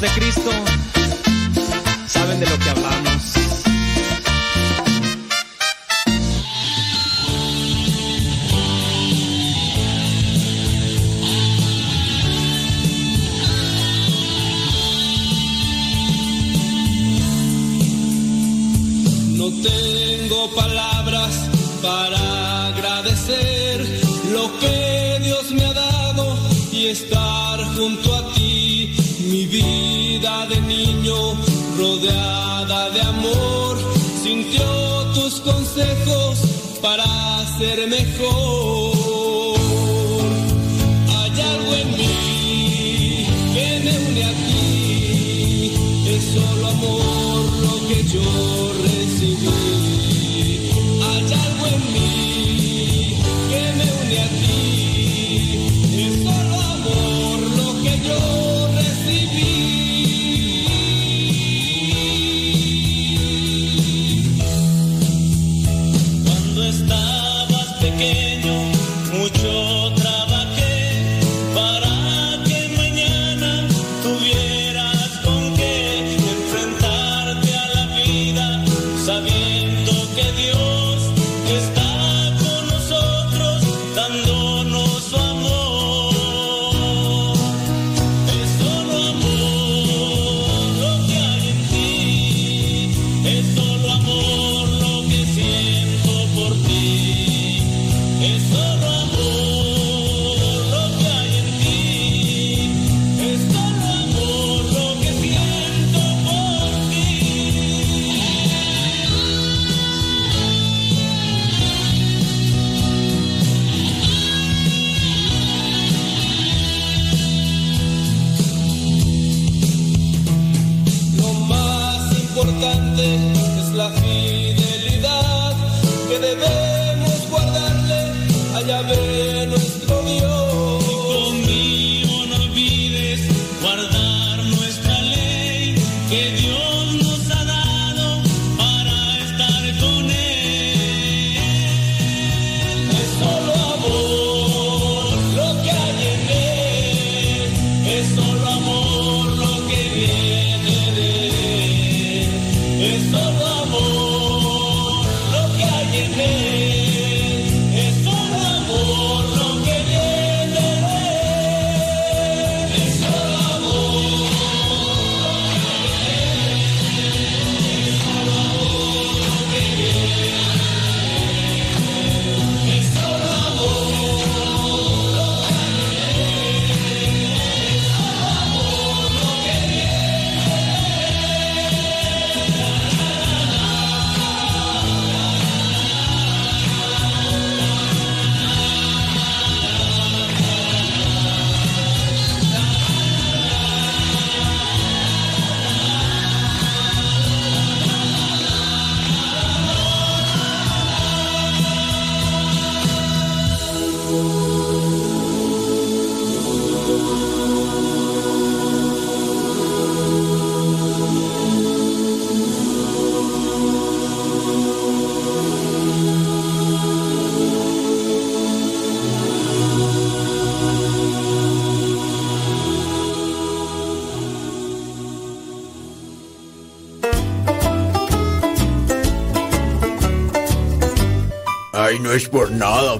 De Cristo. Saben de lo que hablamos.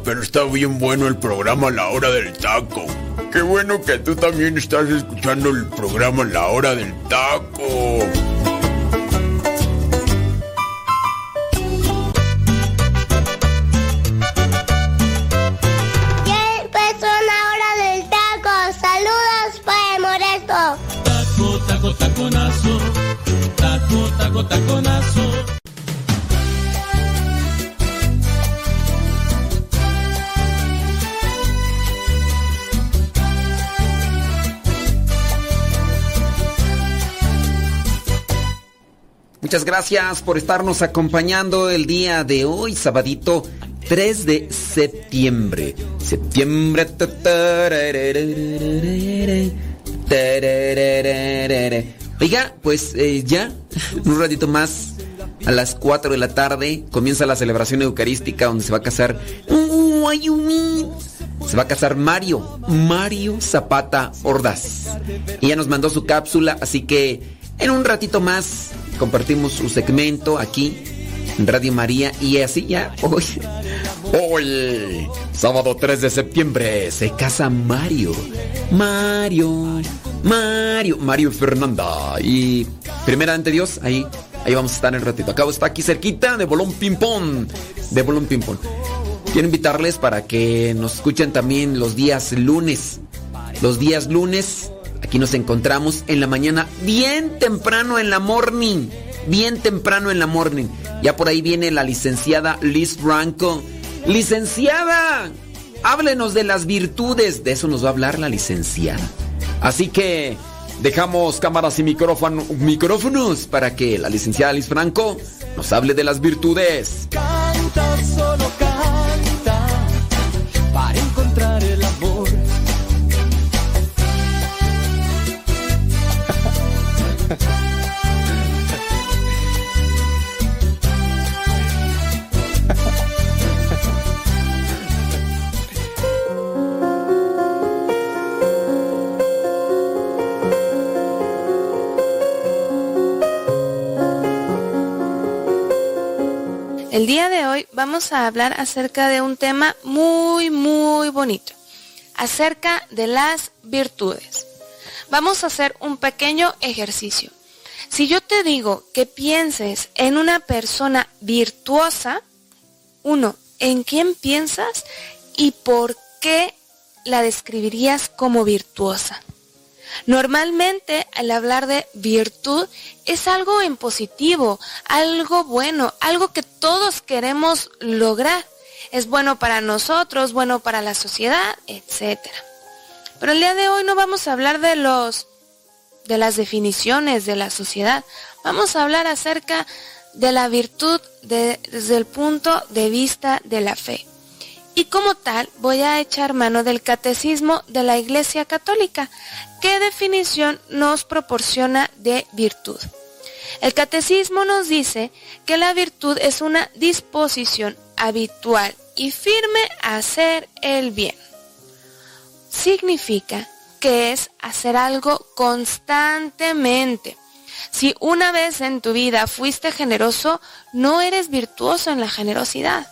Pero está bien bueno el programa La Hora del Taco. Qué bueno que tú también estás escuchando el programa La Hora del Taco. Gracias por estarnos acompañando el día de hoy, sabadito 3 de septiembre. Septiembre. Oiga, pues eh, ya, un ratito más, a las 4 de la tarde, comienza la celebración eucarística donde se va a casar. Se va a casar Mario, Mario Zapata Ordaz. Ella nos mandó su cápsula, así que en un ratito más compartimos su segmento aquí en Radio María y así ya hoy. Hoy, sábado 3 de septiembre, se casa Mario. Mario, Mario, Mario Fernanda. Y primeramente Dios, ahí, ahí vamos a estar en ratito. Acabo está aquí cerquita de Bolón Ping Pong. De Bolón Ping Pong. Quiero invitarles para que nos escuchen también los días lunes. Los días lunes, aquí nos encontramos en la mañana, bien temprano en la morning. Bien temprano en la morning. Ya por ahí viene la licenciada Liz Franco. ¡Licenciada! Háblenos de las virtudes. De eso nos va a hablar la licenciada. Así que dejamos cámaras y micrófono- micrófonos para que la licenciada Liz Franco nos hable de las virtudes. El día de hoy vamos a hablar acerca de un tema muy, muy bonito, acerca de las virtudes. Vamos a hacer un pequeño ejercicio. Si yo te digo que pienses en una persona virtuosa, uno, ¿en quién piensas y por qué la describirías como virtuosa? Normalmente al hablar de virtud es algo en positivo, algo bueno, algo que todos queremos lograr. Es bueno para nosotros, bueno para la sociedad, etc. Pero el día de hoy no vamos a hablar de los de las definiciones de la sociedad. Vamos a hablar acerca de la virtud de- desde el punto de vista de la fe. Y como tal, voy a echar mano del catecismo de la Iglesia Católica. ¿Qué definición nos proporciona de virtud? El catecismo nos dice que la virtud es una disposición habitual y firme a hacer el bien. Significa que es hacer algo constantemente. Si una vez en tu vida fuiste generoso, no eres virtuoso en la generosidad.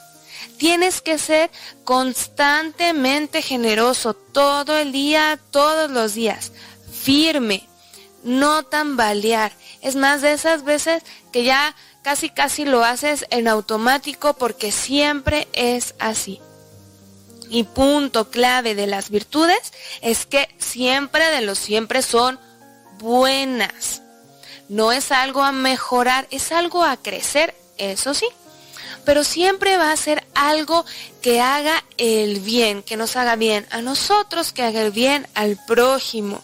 Tienes que ser constantemente generoso todo el día, todos los días. Firme, no tambalear. Es más de esas veces que ya casi casi lo haces en automático porque siempre es así. Y punto clave de las virtudes es que siempre de los siempre son buenas. No es algo a mejorar, es algo a crecer, eso sí. Pero siempre va a ser algo que haga el bien, que nos haga bien a nosotros, que haga el bien al prójimo.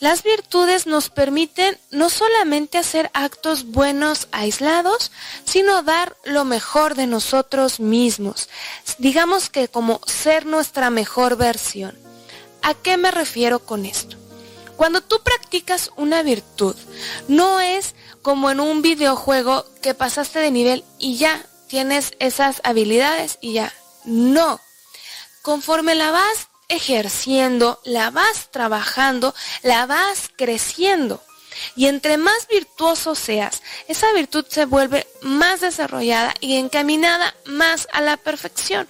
Las virtudes nos permiten no solamente hacer actos buenos aislados, sino dar lo mejor de nosotros mismos. Digamos que como ser nuestra mejor versión. ¿A qué me refiero con esto? Cuando tú practicas una virtud, no es como en un videojuego que pasaste de nivel y ya tienes esas habilidades y ya. No. Conforme la vas ejerciendo, la vas trabajando, la vas creciendo. Y entre más virtuoso seas, esa virtud se vuelve más desarrollada y encaminada más a la perfección.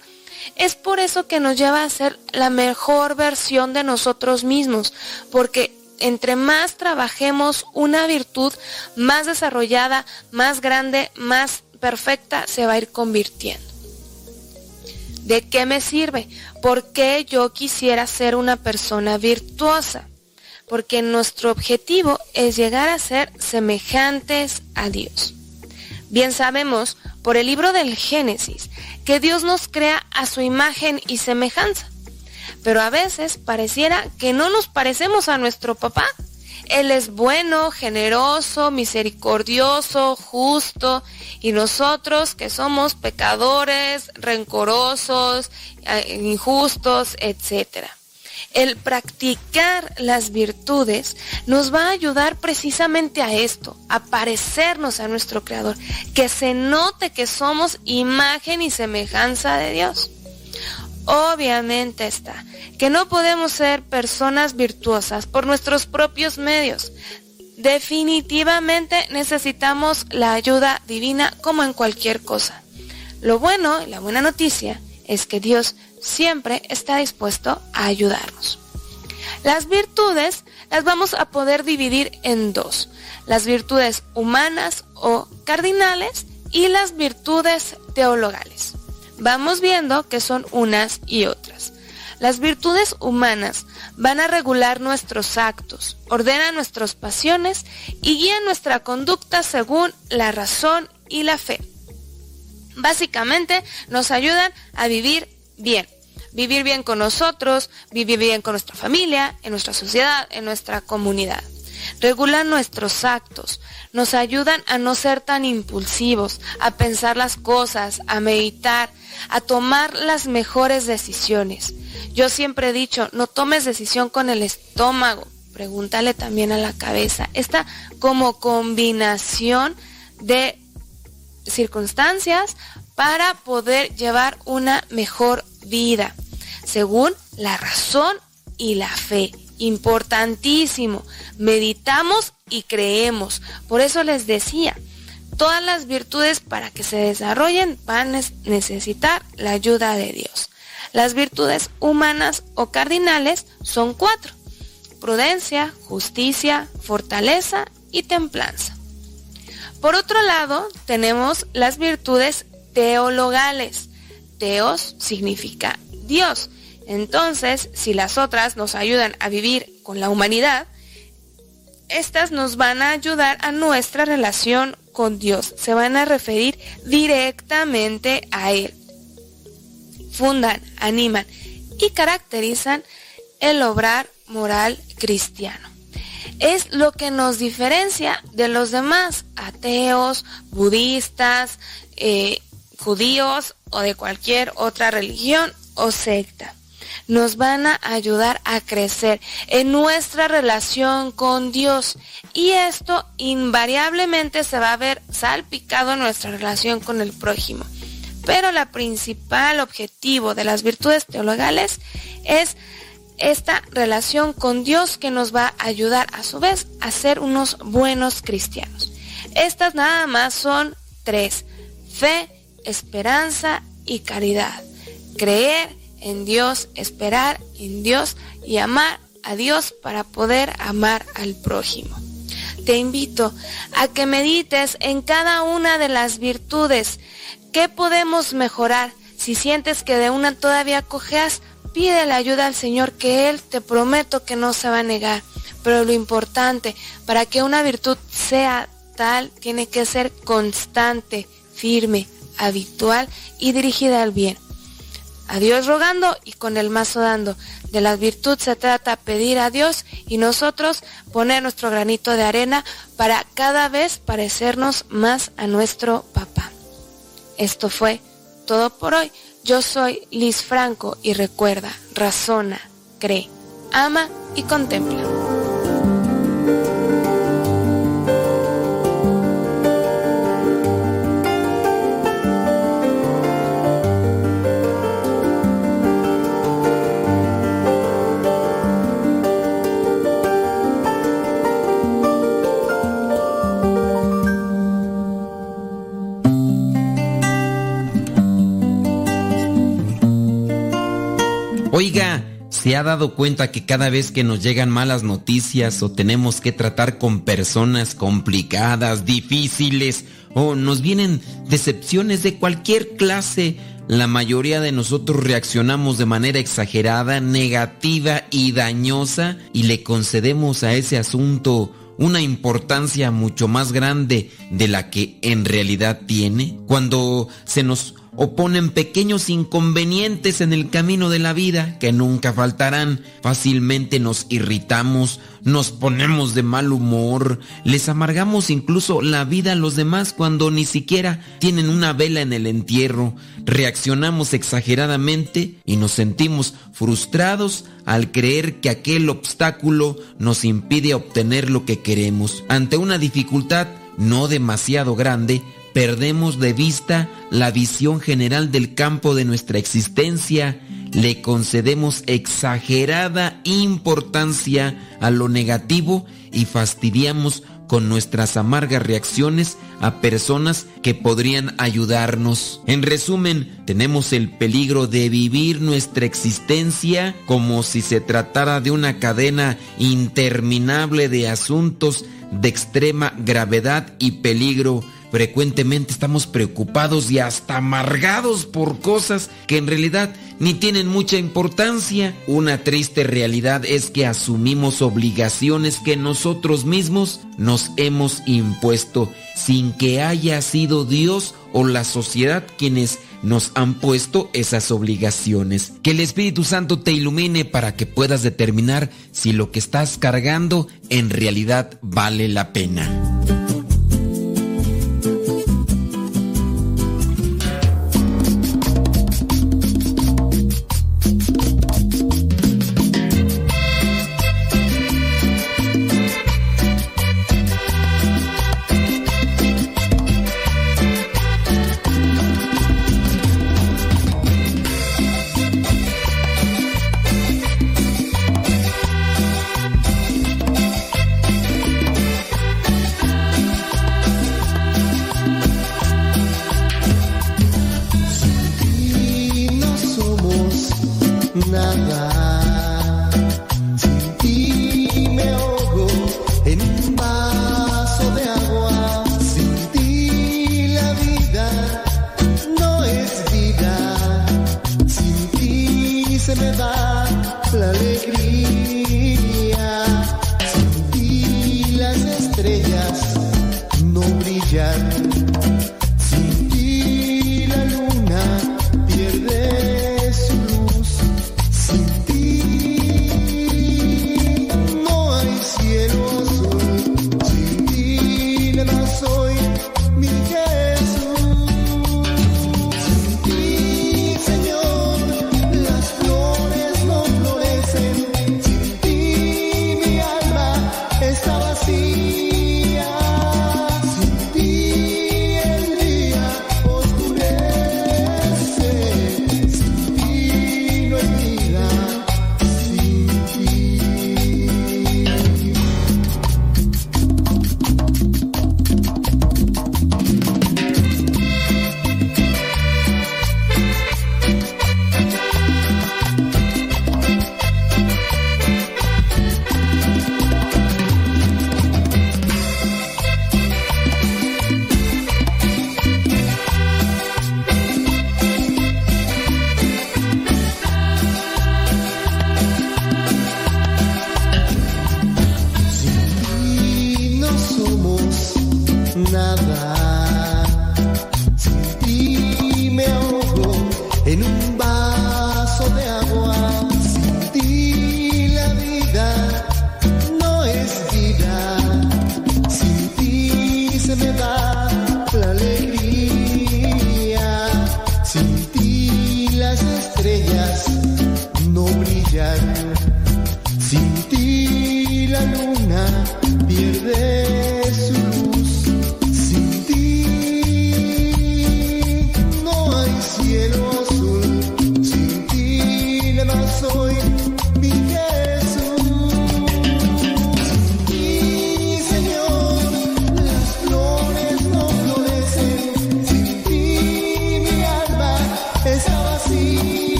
Es por eso que nos lleva a ser la mejor versión de nosotros mismos, porque entre más trabajemos una virtud más desarrollada, más grande, más perfecta, se va a ir convirtiendo. ¿De qué me sirve? ¿Por qué yo quisiera ser una persona virtuosa? Porque nuestro objetivo es llegar a ser semejantes a Dios. Bien sabemos por el libro del Génesis que Dios nos crea a su imagen y semejanza. Pero a veces pareciera que no nos parecemos a nuestro papá. Él es bueno, generoso, misericordioso, justo, y nosotros que somos pecadores, rencorosos, eh, injustos, etc. El practicar las virtudes nos va a ayudar precisamente a esto, a parecernos a nuestro Creador, que se note que somos imagen y semejanza de Dios. Obviamente está que no podemos ser personas virtuosas por nuestros propios medios. Definitivamente necesitamos la ayuda divina como en cualquier cosa. Lo bueno y la buena noticia es que Dios siempre está dispuesto a ayudarnos. Las virtudes las vamos a poder dividir en dos. Las virtudes humanas o cardinales y las virtudes teologales. Vamos viendo que son unas y otras. Las virtudes humanas van a regular nuestros actos, ordenan nuestras pasiones y guían nuestra conducta según la razón y la fe. Básicamente nos ayudan a vivir bien. Vivir bien con nosotros, vivir bien con nuestra familia, en nuestra sociedad, en nuestra comunidad. Regulan nuestros actos, nos ayudan a no ser tan impulsivos, a pensar las cosas, a meditar, a tomar las mejores decisiones. Yo siempre he dicho, no tomes decisión con el estómago, pregúntale también a la cabeza. Esta como combinación de circunstancias para poder llevar una mejor vida, según la razón y la fe. Importantísimo. Meditamos y creemos. Por eso les decía, todas las virtudes para que se desarrollen van a necesitar la ayuda de Dios. Las virtudes humanas o cardinales son cuatro. Prudencia, justicia, fortaleza y templanza. Por otro lado, tenemos las virtudes teologales. Teos significa Dios. Entonces, si las otras nos ayudan a vivir con la humanidad, estas nos van a ayudar a nuestra relación con Dios. Se van a referir directamente a Él fundan, animan y caracterizan el obrar moral cristiano. Es lo que nos diferencia de los demás ateos, budistas, eh, judíos o de cualquier otra religión o secta. Nos van a ayudar a crecer en nuestra relación con Dios y esto invariablemente se va a ver salpicado en nuestra relación con el prójimo. Pero la principal objetivo de las virtudes teologales es esta relación con Dios que nos va a ayudar a su vez a ser unos buenos cristianos. Estas nada más son tres. Fe, esperanza y caridad. Creer en Dios, esperar en Dios y amar a Dios para poder amar al prójimo. Te invito a que medites en cada una de las virtudes ¿Qué podemos mejorar? Si sientes que de una todavía cojeas, pide la ayuda al Señor que Él te prometo que no se va a negar. Pero lo importante, para que una virtud sea tal, tiene que ser constante, firme, habitual y dirigida al bien. A Dios rogando y con el mazo dando. De la virtud se trata pedir a Dios y nosotros poner nuestro granito de arena para cada vez parecernos más a nuestro papá. Esto fue todo por hoy. Yo soy Liz Franco y recuerda, razona, cree, ama y contempla. Oiga, ¿se ha dado cuenta que cada vez que nos llegan malas noticias o tenemos que tratar con personas complicadas, difíciles, o nos vienen decepciones de cualquier clase, la mayoría de nosotros reaccionamos de manera exagerada, negativa y dañosa y le concedemos a ese asunto una importancia mucho más grande de la que en realidad tiene? Cuando se nos oponen pequeños inconvenientes en el camino de la vida que nunca faltarán. Fácilmente nos irritamos, nos ponemos de mal humor, les amargamos incluso la vida a los demás cuando ni siquiera tienen una vela en el entierro. Reaccionamos exageradamente y nos sentimos frustrados al creer que aquel obstáculo nos impide obtener lo que queremos. Ante una dificultad no demasiado grande, perdemos de vista la visión general del campo de nuestra existencia, le concedemos exagerada importancia a lo negativo y fastidiamos con nuestras amargas reacciones a personas que podrían ayudarnos. En resumen, tenemos el peligro de vivir nuestra existencia como si se tratara de una cadena interminable de asuntos de extrema gravedad y peligro Frecuentemente estamos preocupados y hasta amargados por cosas que en realidad ni tienen mucha importancia. Una triste realidad es que asumimos obligaciones que nosotros mismos nos hemos impuesto sin que haya sido Dios o la sociedad quienes nos han puesto esas obligaciones. Que el Espíritu Santo te ilumine para que puedas determinar si lo que estás cargando en realidad vale la pena.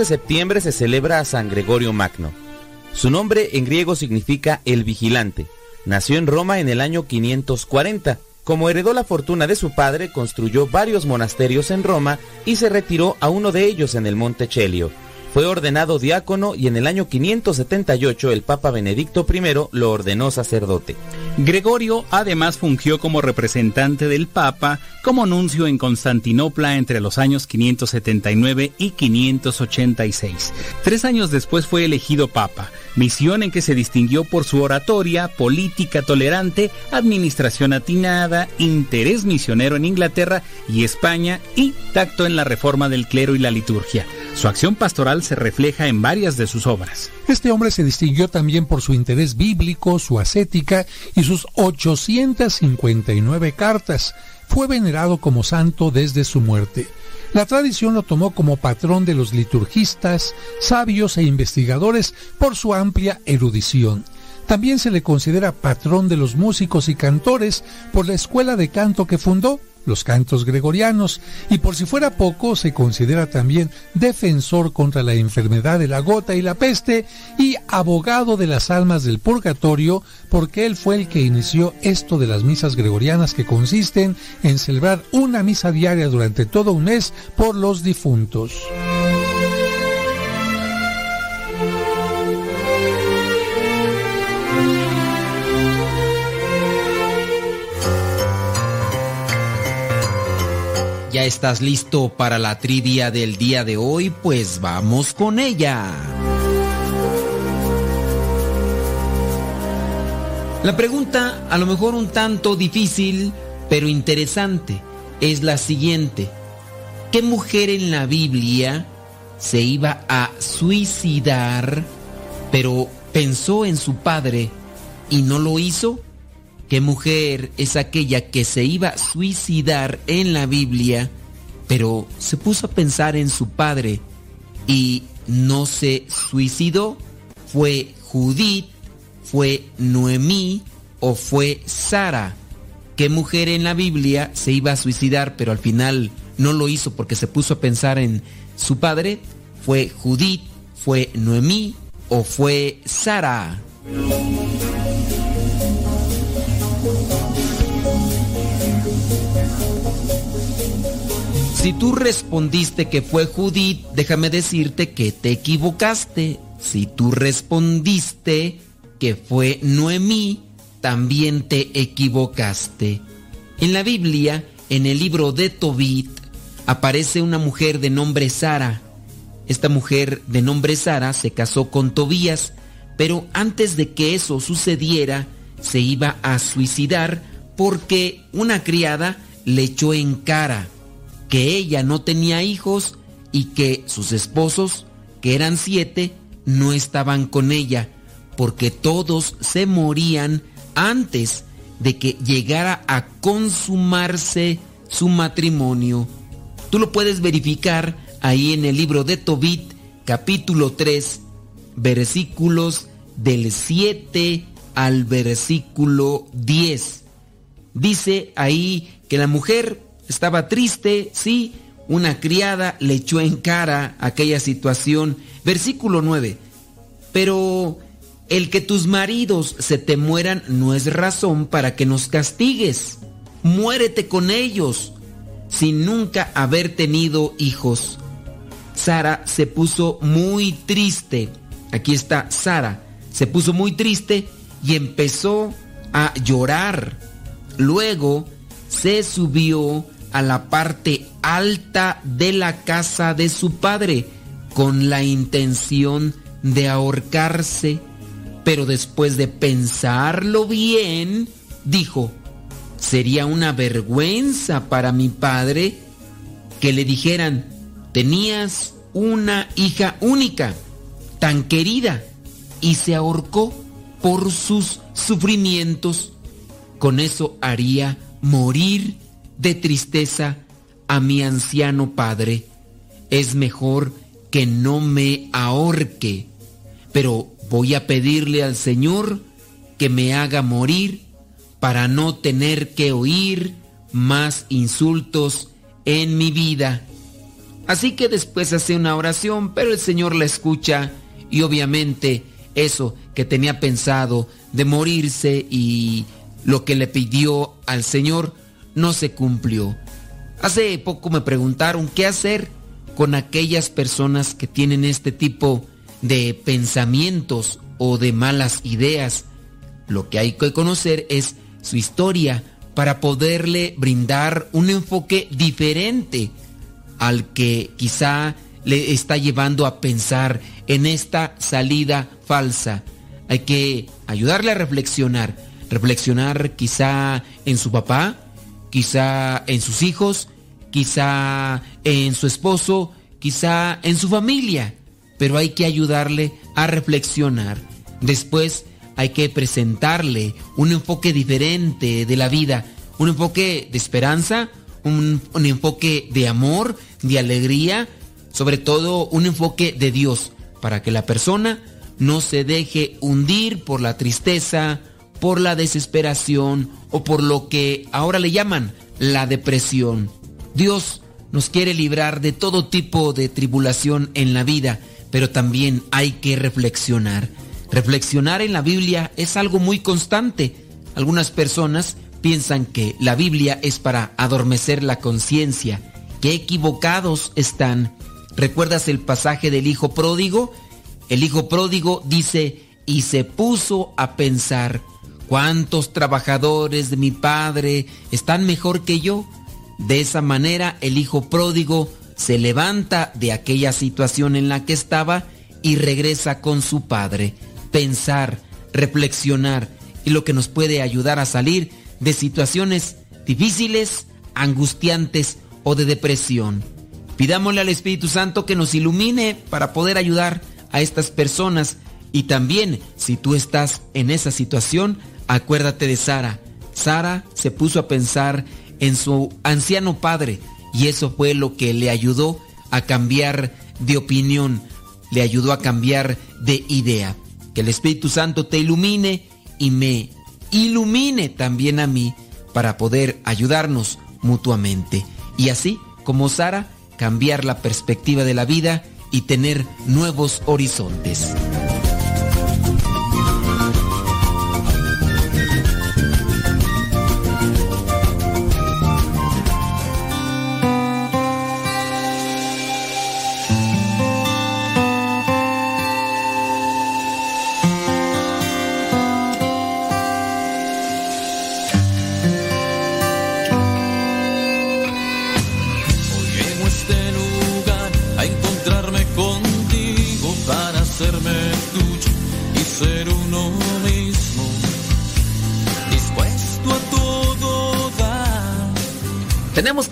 De septiembre se celebra a San Gregorio Magno. Su nombre en griego significa el vigilante. Nació en Roma en el año 540. Como heredó la fortuna de su padre, construyó varios monasterios en Roma y se retiró a uno de ellos en el Monte Chelio. Fue ordenado diácono y en el año 578 el Papa Benedicto I lo ordenó sacerdote. Gregorio además fungió como representante del Papa como nuncio en Constantinopla entre los años 579 y 586. Tres años después fue elegido Papa, misión en que se distinguió por su oratoria, política tolerante, administración atinada, interés misionero en Inglaterra y España y tacto en la reforma del clero y la liturgia. Su acción pastoral se refleja en varias de sus obras. Este hombre se distinguió también por su interés bíblico, su ascética y sus 859 cartas. Fue venerado como santo desde su muerte. La tradición lo tomó como patrón de los liturgistas, sabios e investigadores por su amplia erudición. También se le considera patrón de los músicos y cantores por la escuela de canto que fundó, los cantos gregorianos, y por si fuera poco, se considera también defensor contra la enfermedad de la gota y la peste y abogado de las almas del purgatorio, porque él fue el que inició esto de las misas gregorianas que consisten en celebrar una misa diaria durante todo un mes por los difuntos. ¿Ya estás listo para la trivia del día de hoy? Pues vamos con ella. La pregunta, a lo mejor un tanto difícil, pero interesante, es la siguiente. ¿Qué mujer en la Biblia se iba a suicidar, pero pensó en su padre y no lo hizo? ¿Qué mujer es aquella que se iba a suicidar en la Biblia, pero se puso a pensar en su padre y no se suicidó? ¿Fue Judith? ¿Fue Noemí? ¿O fue Sara? ¿Qué mujer en la Biblia se iba a suicidar, pero al final no lo hizo porque se puso a pensar en su padre? ¿Fue Judith? ¿Fue Noemí? ¿O fue Sara? Si tú respondiste que fue Judith, déjame decirte que te equivocaste. Si tú respondiste que fue Noemí, también te equivocaste. En la Biblia, en el libro de Tobit, aparece una mujer de nombre Sara. Esta mujer de nombre Sara se casó con Tobías, pero antes de que eso sucediera, se iba a suicidar porque una criada le echó en cara que ella no tenía hijos y que sus esposos, que eran siete, no estaban con ella, porque todos se morían antes de que llegara a consumarse su matrimonio. Tú lo puedes verificar ahí en el libro de Tobit, capítulo 3, versículos del 7 al versículo 10. Dice ahí que la mujer estaba triste, sí, una criada le echó en cara aquella situación. Versículo 9. Pero el que tus maridos se te mueran no es razón para que nos castigues. Muérete con ellos, sin nunca haber tenido hijos. Sara se puso muy triste. Aquí está Sara. Se puso muy triste y empezó a llorar. Luego se subió a la parte alta de la casa de su padre con la intención de ahorcarse, pero después de pensarlo bien, dijo, sería una vergüenza para mi padre que le dijeran, tenías una hija única, tan querida, y se ahorcó por sus sufrimientos. Con eso haría morir de tristeza a mi anciano padre. Es mejor que no me ahorque, pero voy a pedirle al Señor que me haga morir para no tener que oír más insultos en mi vida. Así que después hace una oración, pero el Señor la escucha y obviamente eso que tenía pensado de morirse y lo que le pidió al Señor no se cumplió. Hace poco me preguntaron qué hacer con aquellas personas que tienen este tipo de pensamientos o de malas ideas. Lo que hay que conocer es su historia para poderle brindar un enfoque diferente al que quizá le está llevando a pensar en esta salida falsa. Hay que ayudarle a reflexionar, reflexionar quizá en su papá, quizá en sus hijos, quizá en su esposo, quizá en su familia, pero hay que ayudarle a reflexionar. Después hay que presentarle un enfoque diferente de la vida, un enfoque de esperanza, un, un enfoque de amor, de alegría, sobre todo un enfoque de Dios, para que la persona no se deje hundir por la tristeza, por la desesperación o por lo que ahora le llaman la depresión. Dios nos quiere librar de todo tipo de tribulación en la vida, pero también hay que reflexionar. Reflexionar en la Biblia es algo muy constante. Algunas personas piensan que la Biblia es para adormecer la conciencia. Qué equivocados están. ¿Recuerdas el pasaje del Hijo Pródigo? El Hijo Pródigo dice, y se puso a pensar, ¿cuántos trabajadores de mi Padre están mejor que yo? De esa manera el Hijo Pródigo se levanta de aquella situación en la que estaba y regresa con su Padre. Pensar, reflexionar y lo que nos puede ayudar a salir de situaciones difíciles, angustiantes o de depresión. Pidámosle al Espíritu Santo que nos ilumine para poder ayudar a estas personas y también si tú estás en esa situación, acuérdate de Sara. Sara se puso a pensar en su anciano padre y eso fue lo que le ayudó a cambiar de opinión, le ayudó a cambiar de idea. Que el Espíritu Santo te ilumine y me ilumine también a mí para poder ayudarnos mutuamente. Y así como Sara, cambiar la perspectiva de la vida y tener nuevos horizontes.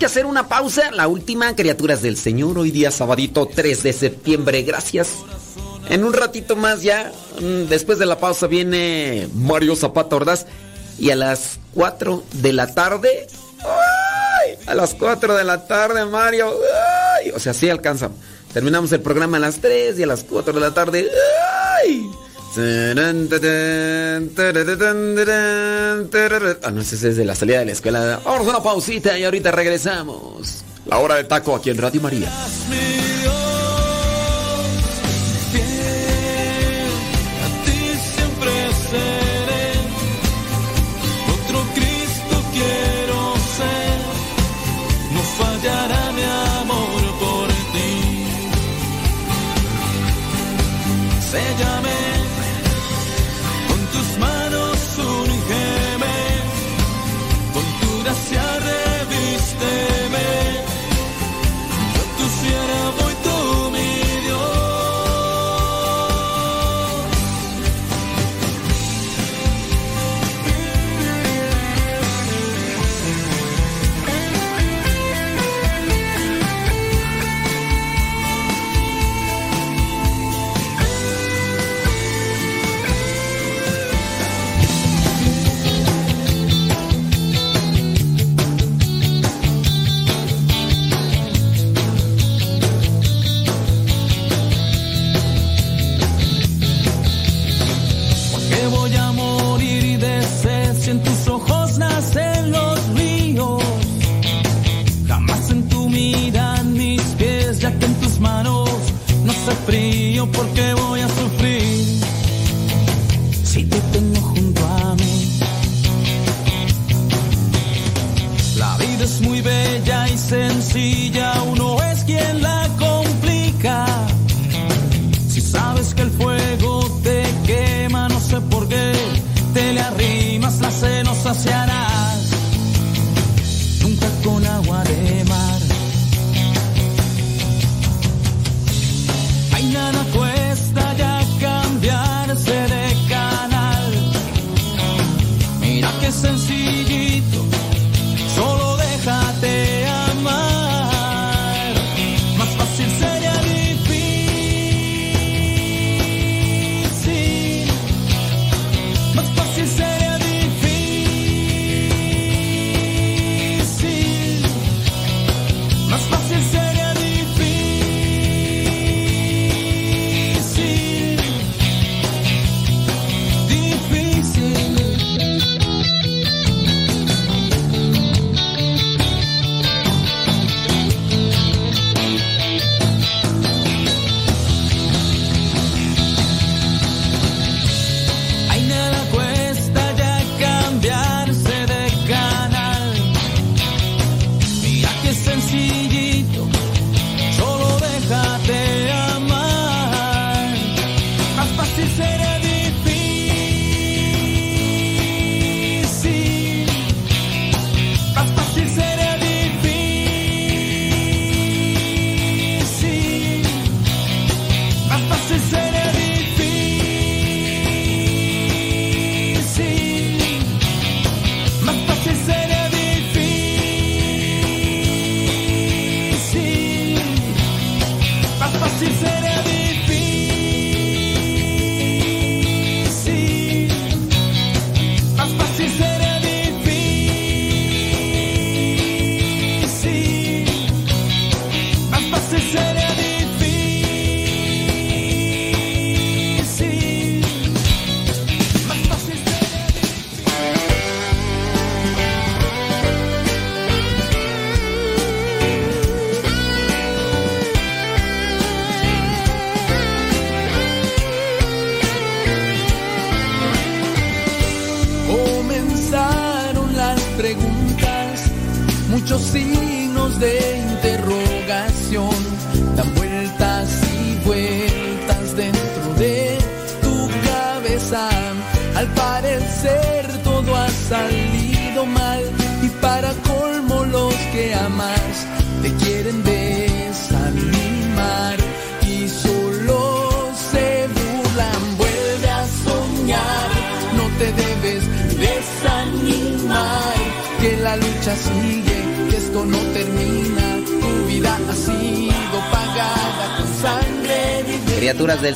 Hacer una pausa, la última, criaturas del Señor, hoy día sabadito 3 de septiembre, gracias. En un ratito más ya, mm, después de la pausa viene Mario Zapata Ordaz y a las 4 de la tarde, a las 4 de la tarde Mario, o sea, sí alcanza. Terminamos el programa a las 3 y a las 4 de la tarde. Ah, no, ese es de la salida de la escuela. Vamos a una pausita y ahorita regresamos. La hora de taco aquí en Radio María. A yo porque voy a sufrir si te tengo junto a mí. La vida es muy bella y sencilla, uno es quien la complica. Si sabes que el fuego te quema, no sé por qué te le arrimas, la saciarás.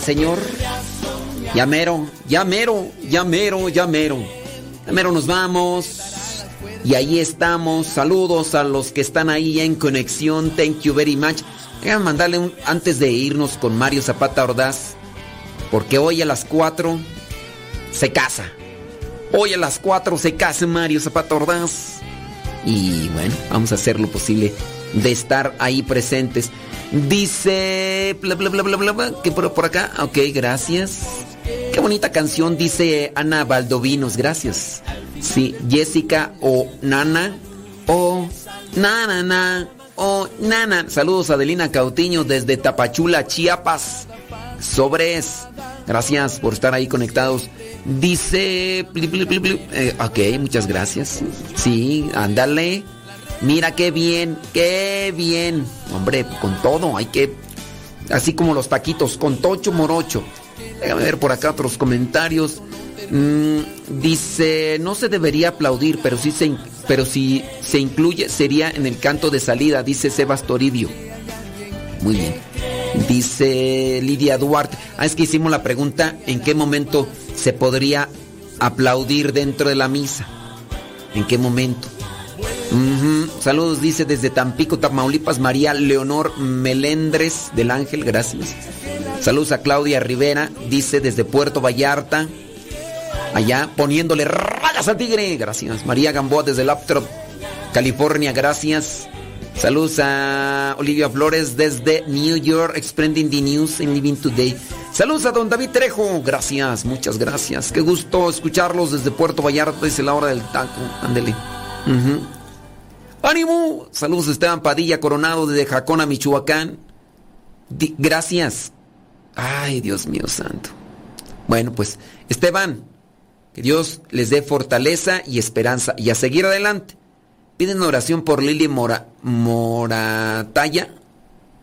Señor, llamero, llamero, llamero, llamero. Llamero nos vamos. Y ahí estamos. Saludos a los que están ahí en conexión. Thank you very much. Déjame mandarle antes de irnos con Mario Zapata Ordaz. Porque hoy a las 4 se casa. Hoy a las 4 se casa Mario Zapata Ordaz. Y bueno, vamos a hacer lo posible de estar ahí presentes. Dice. Bla, bla, bla, bla, bla, que por, por acá. Ok, gracias. Qué bonita canción, dice Ana Valdovinos. Gracias. Sí, Jessica o Nana. O Nana, na, o Nana. Saludos Adelina Cautiño desde Tapachula, Chiapas. Sobres. Gracias por estar ahí conectados. Dice. Eh, ok, muchas gracias. Sí, ándale. Mira qué bien, qué bien. Hombre, con todo, hay que. Así como los taquitos, con tocho morocho. Déjame ver por acá otros comentarios. Mm, dice, no se debería aplaudir, pero sí se, pero si se incluye sería en el canto de salida, dice Sebas Toribio. Muy bien. Dice Lidia Duarte. Ah, es que hicimos la pregunta, ¿en qué momento se podría aplaudir dentro de la misa? ¿En qué momento? Saludos, dice desde Tampico, Tamaulipas, María Leonor Melendres del Ángel, gracias. Saludos a Claudia Rivera, dice desde Puerto Vallarta, allá poniéndole rayas al tigre, gracias. María Gamboa desde Laptop, California, gracias. Saludos a Olivia Flores desde New York, Exprending the News and Living Today. Saludos a don David Trejo. Gracias, muchas gracias. Qué gusto escucharlos desde Puerto Vallarta. Es la hora del taco. Ándele. ¡Ánimo! Saludos Esteban Padilla Coronado desde Jacona, Michoacán. Gracias. Ay, Dios mío santo. Bueno, pues, Esteban, que Dios les dé fortaleza y esperanza y a seguir adelante. Piden oración por Lili Mora, Morataya.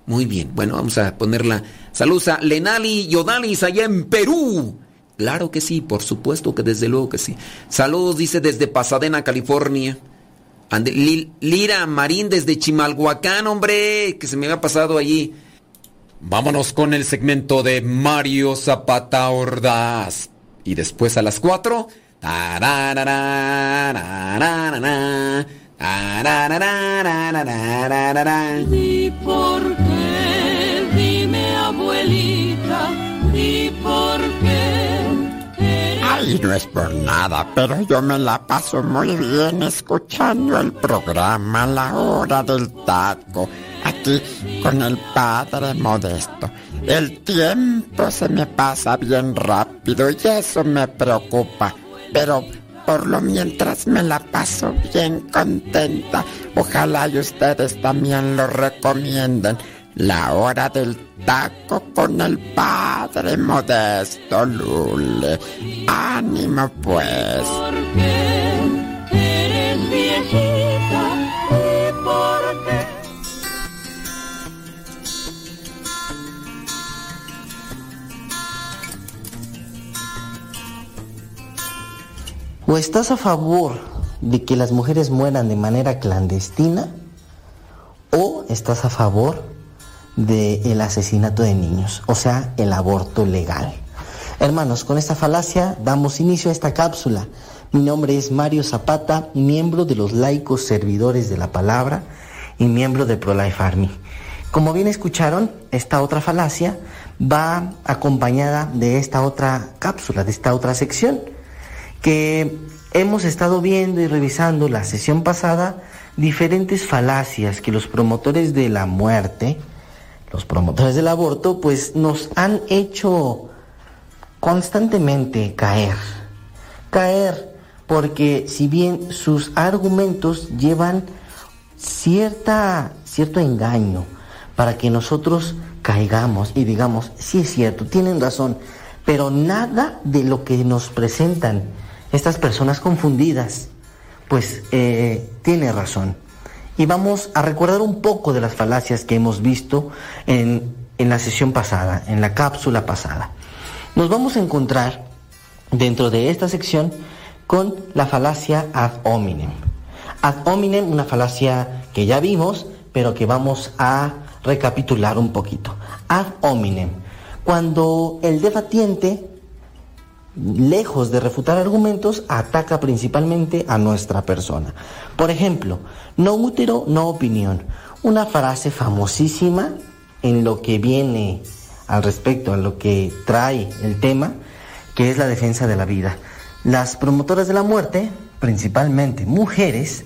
Muy bien, bueno, vamos a ponerla. Saludos a Lenali Yodalis allá en Perú. Claro que sí, por supuesto que desde luego que sí. Saludos, dice desde Pasadena, California. Ande- Lil- Lira Marín desde Chimalhuacán, hombre, que se me había pasado allí. Vámonos con el segmento de Mario Zapata Ordaz. Y después a las 4. Di por qué, dime Ay, no es por nada, pero yo me la paso muy bien escuchando el programa La Hora del Taco, aquí con el Padre Modesto. El tiempo se me pasa bien rápido y eso me preocupa, pero por lo mientras me la paso bien contenta. Ojalá y ustedes también lo recomienden. La hora del taco con el padre modesto Lule. Ánimo pues. Eres viejita, di por qué. ¿O estás a favor de que las mujeres mueran de manera clandestina? ¿O estás a favor del asesinato de niños? O sea, el aborto legal. Hermanos, con esta falacia damos inicio a esta cápsula. Mi nombre es Mario Zapata, miembro de los laicos servidores de la palabra y miembro de ProLife Army. Como bien escucharon, esta otra falacia va acompañada de esta otra cápsula, de esta otra sección que hemos estado viendo y revisando la sesión pasada diferentes falacias que los promotores de la muerte, los promotores del aborto, pues nos han hecho constantemente caer. Caer porque si bien sus argumentos llevan cierta, cierto engaño para que nosotros caigamos y digamos, sí es cierto, tienen razón, pero nada de lo que nos presentan estas personas confundidas, pues eh, tiene razón. Y vamos a recordar un poco de las falacias que hemos visto en, en la sesión pasada, en la cápsula pasada. Nos vamos a encontrar dentro de esta sección con la falacia ad hominem. Ad hominem, una falacia que ya vimos, pero que vamos a recapitular un poquito. Ad hominem, cuando el debatiente lejos de refutar argumentos, ataca principalmente a nuestra persona. Por ejemplo, no útero, no opinión. Una frase famosísima en lo que viene al respecto, a lo que trae el tema, que es la defensa de la vida. Las promotoras de la muerte, principalmente mujeres,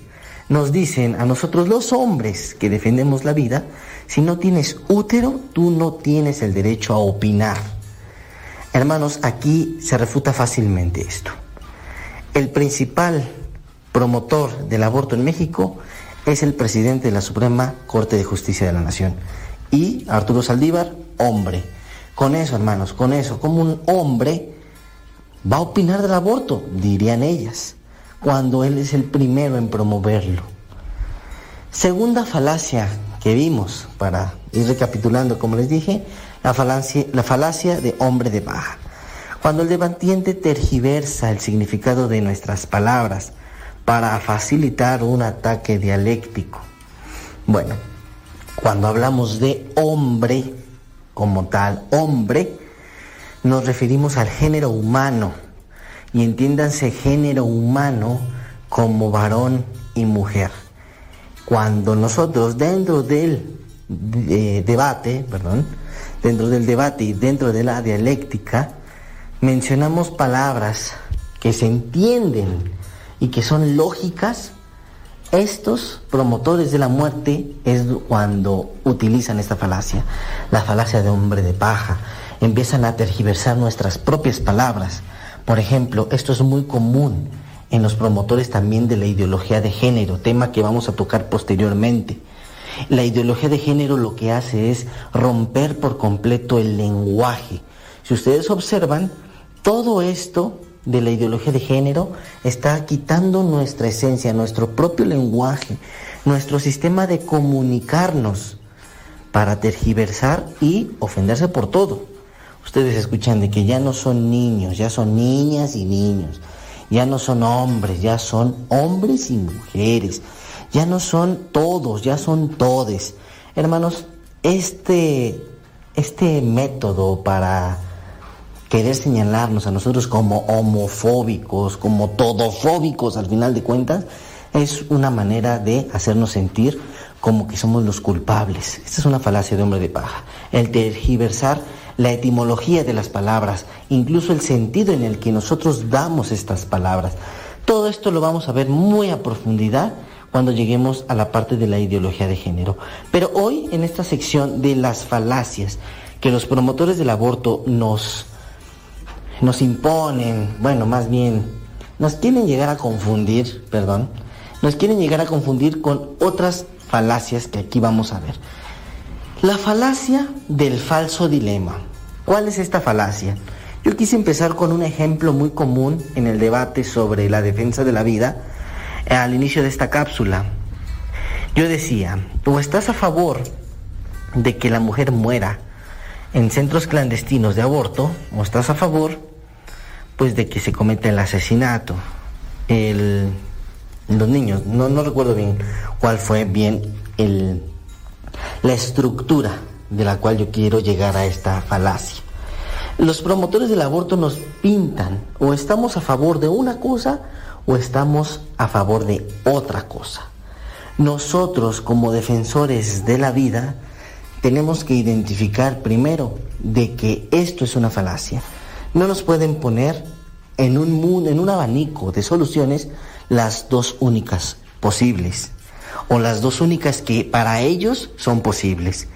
nos dicen a nosotros los hombres que defendemos la vida, si no tienes útero, tú no tienes el derecho a opinar. Hermanos, aquí se refuta fácilmente esto. El principal promotor del aborto en México es el presidente de la Suprema Corte de Justicia de la Nación. Y Arturo Saldívar, hombre. Con eso, hermanos, con eso, como un hombre va a opinar del aborto, dirían ellas, cuando él es el primero en promoverlo. Segunda falacia que vimos, para ir recapitulando, como les dije, la falacia, la falacia de hombre de baja. Cuando el debatiente tergiversa el significado de nuestras palabras para facilitar un ataque dialéctico. Bueno, cuando hablamos de hombre como tal, hombre, nos referimos al género humano. Y entiéndanse género humano como varón y mujer. Cuando nosotros dentro del eh, debate, perdón, dentro del debate y dentro de la dialéctica, mencionamos palabras que se entienden y que son lógicas, Estos promotores de la muerte es cuando utilizan esta falacia, la falacia de hombre de paja. Empiezan a tergiversar nuestras propias palabras. Por ejemplo, esto es muy común en los promotores también de la ideología de género, tema que vamos a tocar posteriormente. La ideología de género lo que hace es romper por completo el lenguaje. Si ustedes observan, todo esto de la ideología de género está quitando nuestra esencia, nuestro propio lenguaje, nuestro sistema de comunicarnos para tergiversar y ofenderse por todo. Ustedes escuchan de que ya no son niños, ya son niñas y niños, ya no son hombres, ya son hombres y mujeres, ya no son todos, ya son todes. Hermanos, este, este método para querer señalarnos a nosotros como homofóbicos, como todofóbicos al final de cuentas, es una manera de hacernos sentir como que somos los culpables. Esta es una falacia de hombre de paja. El tergiversar la etimología de las palabras, incluso el sentido en el que nosotros damos estas palabras. Todo esto lo vamos a ver muy a profundidad cuando lleguemos a la parte de la ideología de género. Pero hoy, en esta sección de las falacias que los promotores del aborto nos nos imponen, bueno, más bien, nos quieren llegar a confundir, perdón, nos quieren llegar a confundir con otras falacias que aquí vamos a ver. La falacia del falso dilema. ¿Cuál es esta falacia? Yo quise empezar con un ejemplo muy común en el debate sobre la defensa de la vida al inicio de esta cápsula. Yo decía, o estás a favor de que la mujer muera en centros clandestinos de aborto, o estás a favor, pues, de que se cometa el asesinato. El, los niños, no, no recuerdo bien cuál fue bien el, la estructura de la cual yo quiero llegar a esta falacia. Los promotores del aborto nos pintan o estamos a favor de una cosa o estamos a favor de otra cosa. Nosotros como defensores de la vida tenemos que identificar primero de que esto es una falacia. No nos pueden poner en un, mundo, en un abanico de soluciones las dos únicas posibles o las dos únicas que para ellos son posibles.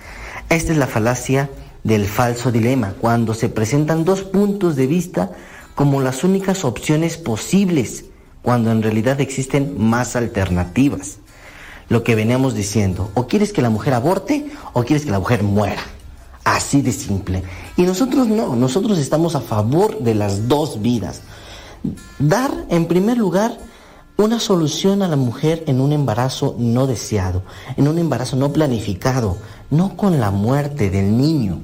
Esta es la falacia del falso dilema, cuando se presentan dos puntos de vista como las únicas opciones posibles, cuando en realidad existen más alternativas lo que veníamos diciendo. O quieres que la mujer aborte o quieres que la mujer muera. Así de simple. Y nosotros no, nosotros estamos a favor de las dos vidas. Dar, en primer lugar, una solución a la mujer en un embarazo no deseado, en un embarazo no planificado, no con la muerte del niño,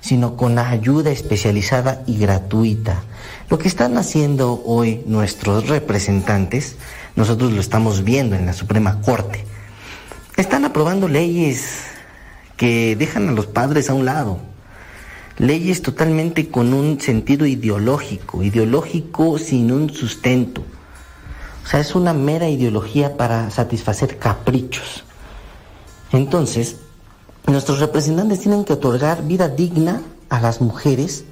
sino con la ayuda especializada y gratuita. Lo que están haciendo hoy nuestros representantes, nosotros lo estamos viendo en la Suprema Corte, están aprobando leyes que dejan a los padres a un lado. Leyes totalmente con un sentido ideológico, ideológico sin un sustento. O sea, es una mera ideología para satisfacer caprichos. Entonces, nuestros representantes tienen que otorgar vida digna a las mujeres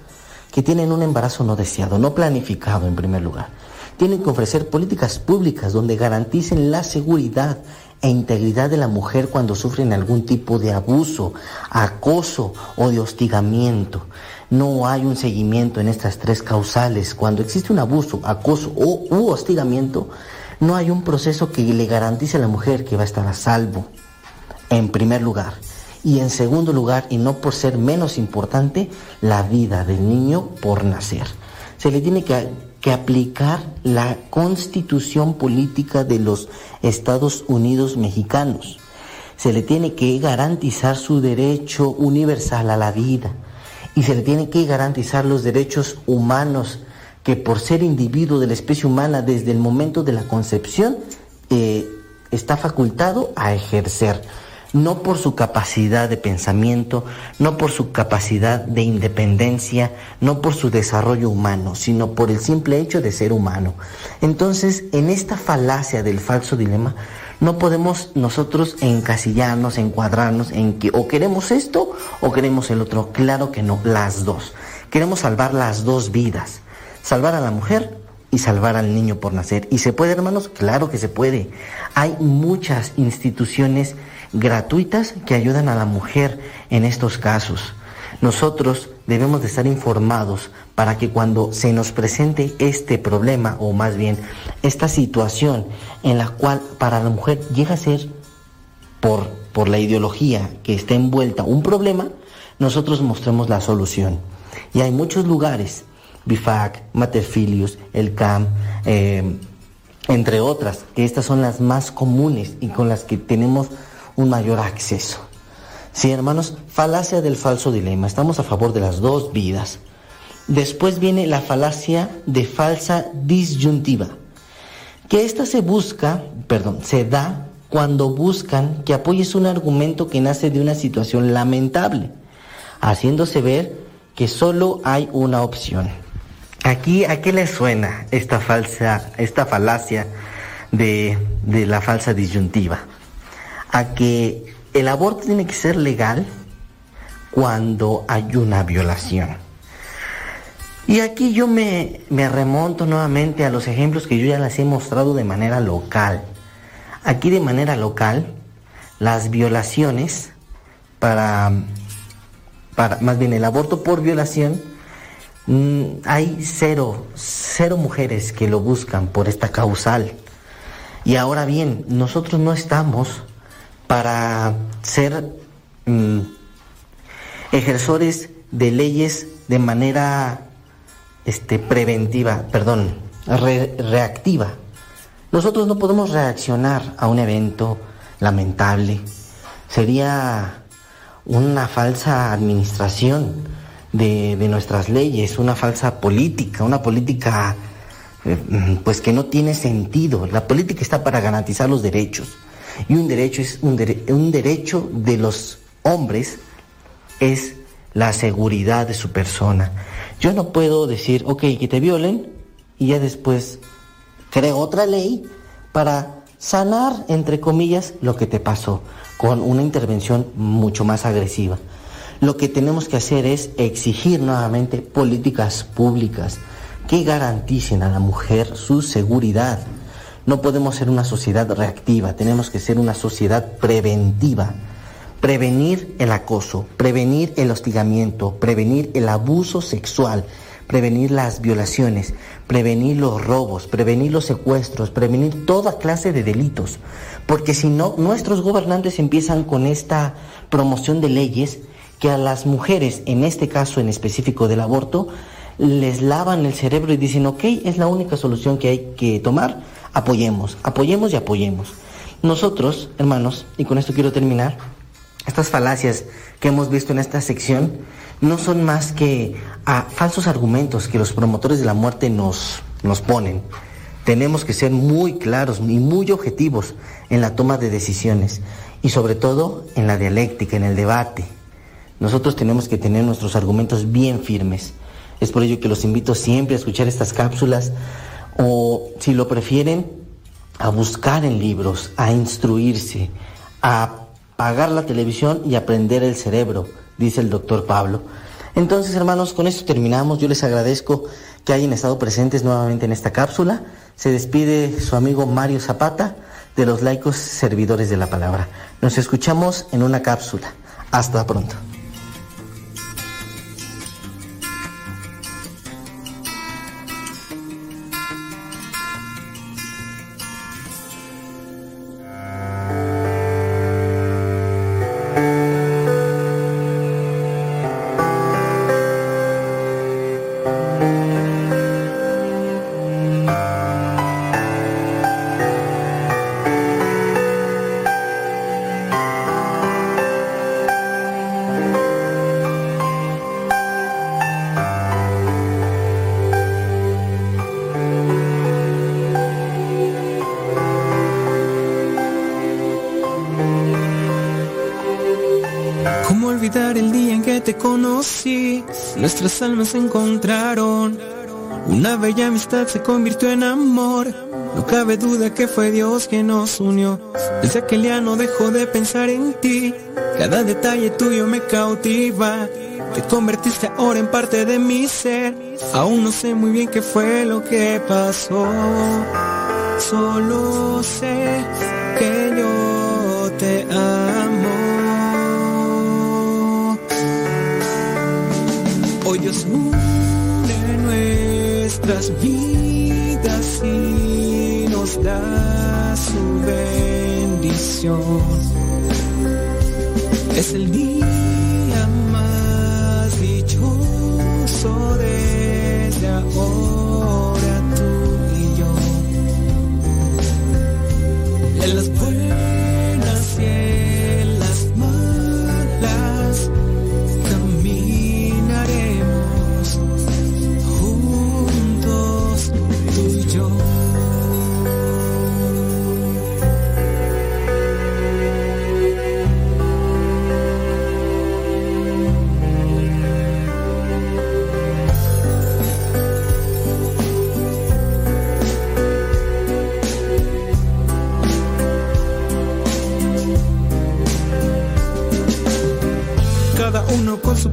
que tienen un embarazo no deseado, no planificado en primer lugar. Tienen que ofrecer políticas públicas donde garanticen la seguridad, e integridad de la mujer cuando sufren algún tipo de abuso, acoso o de hostigamiento. No hay un seguimiento en estas tres causales. Cuando existe un abuso, acoso o u hostigamiento, no hay un proceso que le garantice a la mujer que va a estar a salvo, en primer lugar. Y en segundo lugar, y no por ser menos importante, la vida del niño por nacer. Se le tiene que que aplicar la constitución política de los Estados Unidos mexicanos. Se le tiene que garantizar su derecho universal a la vida y se le tiene que garantizar los derechos humanos que por ser individuo de la especie humana desde el momento de la concepción eh, está facultado a ejercer no por su capacidad de pensamiento, no por su capacidad de independencia, no por su desarrollo humano, sino por el simple hecho de ser humano. Entonces, en esta falacia del falso dilema, no podemos nosotros encasillarnos, encuadrarnos en que o queremos esto o queremos el otro. Claro que no, las dos. Queremos salvar las dos vidas. Salvar a la mujer y salvar al niño por nacer. ¿Y se puede, hermanos? Claro que se puede. Hay muchas instituciones gratuitas que ayudan a la mujer en estos casos. Nosotros debemos de estar informados para que cuando se nos presente este problema, o más bien esta situación en la cual para la mujer llega a ser por, por la ideología que está envuelta un problema, nosotros mostremos la solución. Y hay muchos lugares, BIFAC, Materfilius, el CAM, eh, entre otras, que estas son las más comunes y con las que tenemos un mayor acceso. Sí, hermanos, falacia del falso dilema. Estamos a favor de las dos vidas. Después viene la falacia de falsa disyuntiva, que esta se busca, perdón, se da cuando buscan que apoyes un argumento que nace de una situación lamentable, haciéndose ver que solo hay una opción. Aquí, ¿a qué le suena esta falsa, esta falacia de, de la falsa disyuntiva? A que el aborto tiene que ser legal cuando hay una violación. Y aquí yo me, me, remonto nuevamente a los ejemplos que yo ya les he mostrado de manera local. Aquí de manera local, las violaciones para, para más bien el aborto por violación, mmm, hay cero, cero mujeres que lo buscan por esta causal. Y ahora bien, nosotros no estamos para ser mmm, ejersores de leyes de manera este, preventiva, perdón, re, reactiva. Nosotros no podemos reaccionar a un evento lamentable. Sería una falsa administración de, nuestras leyes, una falsa política, una política eh, pues que no tiene sentido. La política está para garantizar los derechos. Y un derecho es un, dere un derecho de los hombres es la seguridad de su persona. Yo no puedo decir, ok, que te violen y ya después creo otra ley para sanar, entre comillas, lo que te pasó, con una intervención mucho más agresiva. Lo que tenemos que hacer es exigir nuevamente políticas públicas que garanticen a la mujer su seguridad. No podemos ser una sociedad reactiva, tenemos que ser una sociedad preventiva prevenir el acoso, prevenir el hostigamiento, prevenir el abuso sexual, prevenir las violaciones, prevenir los robos, prevenir los secuestros, prevenir toda clase de delitos. Porque si no, nuestros gobernantes empiezan con esta promoción de leyes que a las mujeres, en este caso en específico del aborto, les lavan el cerebro y dicen, ok, es la única solución que hay que tomar, apoyemos, apoyemos y apoyemos. Nosotros, hermanos, y con esto quiero terminar, estas falacias que hemos visto en esta sección no son más que a falsos argumentos que los promotores de la muerte nos, nos ponen. Tenemos que ser muy claros y muy objetivos en la toma de decisiones y sobre todo en la dialéctica, en el debate. Nosotros tenemos que tener nuestros argumentos bien firmes. Es por ello que los invito siempre a escuchar estas cápsulas o, si lo prefieren, a buscar en libros, a instruirse, a apagar la televisión y aprender el cerebro, dice el doctor Pablo. Entonces, hermanos, con esto terminamos. Yo les agradezco que hayan estado presentes nuevamente en esta cápsula. Se despide su amigo Mario Zapata de los laicos servidores de la palabra. Nos escuchamos en una cápsula. Hasta pronto. Almas se encontraron. Una bella amistad se convirtió en amor. No cabe duda que fue Dios quien nos unió. Desde aquel día no dejo de pensar en ti. Cada detalle tuyo me cautiva. Te convertiste ahora en parte de mi ser. Aún no sé muy bien qué fue lo que pasó. Solo sé Dios nuestras vidas y nos da su bendición. Es el día más dichoso desde ahora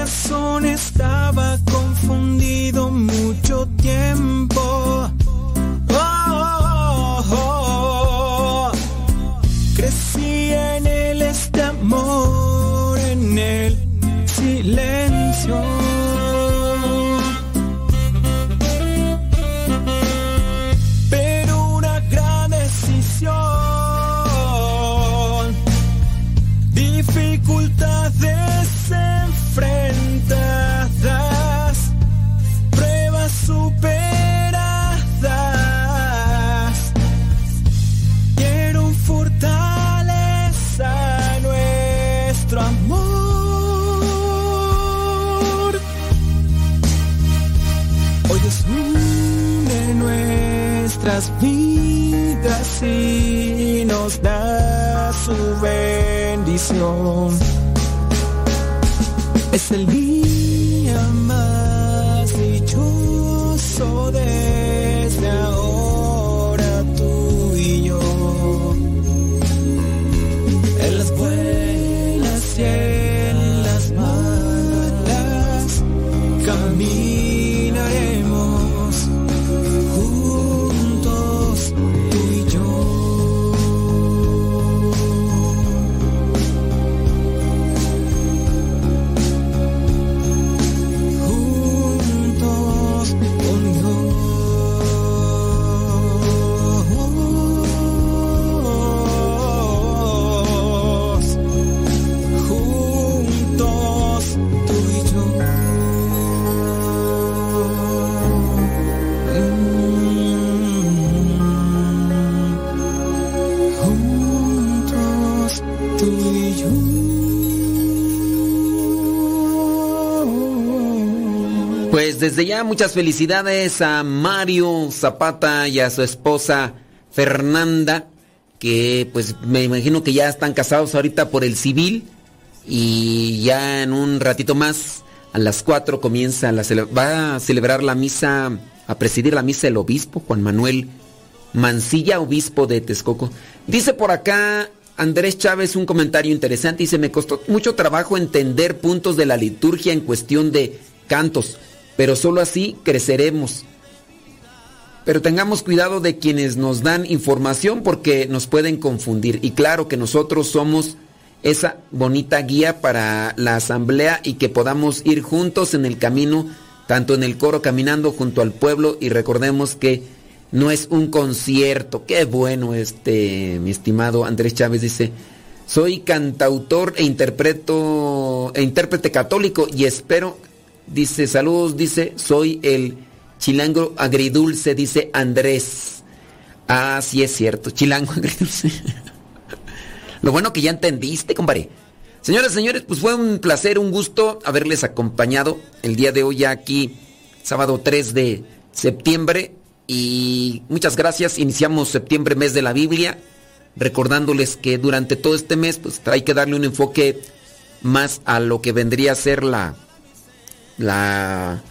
corazón estaba confundido mucho tiempo. Es desde ya muchas felicidades a Mario Zapata y a su esposa Fernanda, que pues me imagino que ya están casados ahorita por el civil y ya en un ratito más a las 4 comienza la va a celebrar la misa, a presidir la misa el obispo Juan Manuel Mancilla, obispo de Texcoco. Dice por acá Andrés Chávez un comentario interesante, dice, me costó mucho trabajo entender puntos de la liturgia en cuestión de cantos, pero solo así creceremos. Pero tengamos cuidado de quienes nos dan información porque nos pueden confundir. Y claro que nosotros somos esa bonita guía para la asamblea y que podamos ir juntos en el camino, tanto en el coro caminando junto al pueblo y recordemos que no es un concierto. Qué bueno este, mi estimado Andrés Chávez dice, soy cantautor e interpreto e intérprete católico y espero dice, saludos, dice, soy el chilango agridulce, dice Andrés. Ah, sí es cierto, chilango [laughs] agridulce. Lo bueno que ya entendiste, compadre. Señoras y señores, pues fue un placer, un gusto haberles acompañado el día de hoy ya aquí, sábado 3 de septiembre. Y muchas gracias. Iniciamos septiembre, mes de la Biblia, recordándoles que durante todo este mes pues hay que darle un enfoque más a lo que vendría a ser la la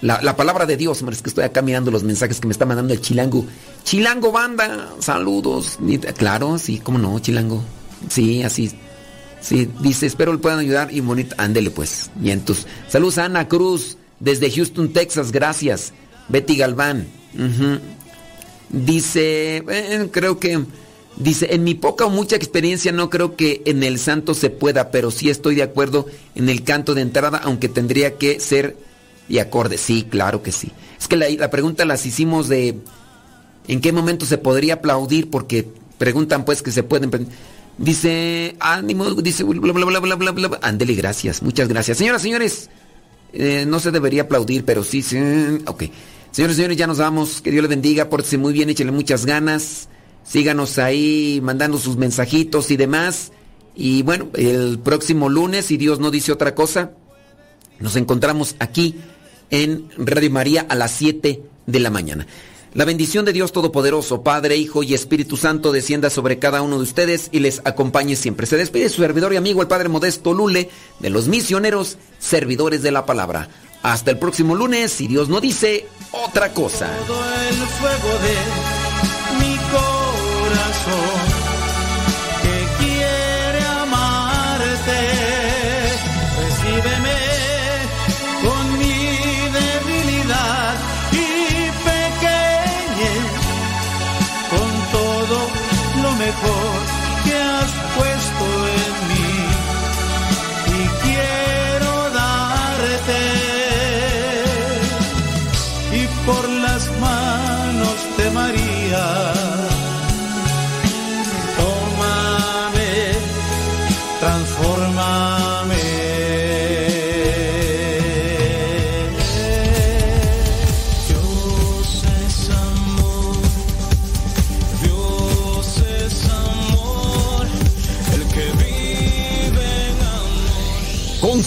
la, la palabra de Dios, es que estoy acá mirando los mensajes que me está mandando el Chilango. Chilango banda, saludos. Claro, sí, cómo no, Chilango. Sí, así. Sí, dice, espero le puedan ayudar y bonito. Ándele pues. Y entonces, saludos a Ana Cruz desde Houston, Texas, gracias. Betty Galván. Dice, eh, creo que dice, en mi poca o mucha experiencia no creo que en el santo se pueda, pero sí estoy de acuerdo en el canto de entrada, aunque tendría que ser y acorde. Sí, claro que sí. Es que la, pregunta las hicimos de en qué momento se podría aplaudir, porque preguntan pues que se pueden. Dice, ánimo, dice, bla, bla, bla, bla, bla, bla. Ándele, gracias, muchas gracias. Señoras, señores, eh, no se debería aplaudir, pero sí, sí, ok. Señores, señores, ya nos vamos. Que Dios les bendiga, pórtese muy bien, échenle muchas ganas. Síganos ahí mandando sus mensajitos y demás. Y bueno, el próximo lunes, si Dios no dice otra cosa, nos encontramos aquí en Radio María a las 7 de la mañana. La bendición de Dios Todopoderoso, Padre, Hijo y Espíritu Santo descienda sobre cada uno de ustedes y les acompañe siempre. Se despide su servidor y amigo, el Padre Modesto Lule, de los misioneros, servidores de la palabra. Hasta el próximo lunes, si Dios no dice otra cosa. Corazón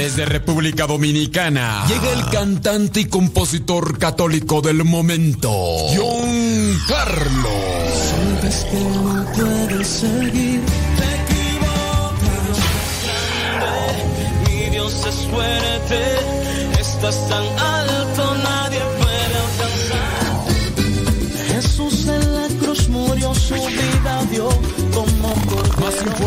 Desde República Dominicana llega el cantante y compositor católico del momento, John Carlos. Sabes que no puedes seguir, te equivocas. Mi Dios es fuerte, estás tan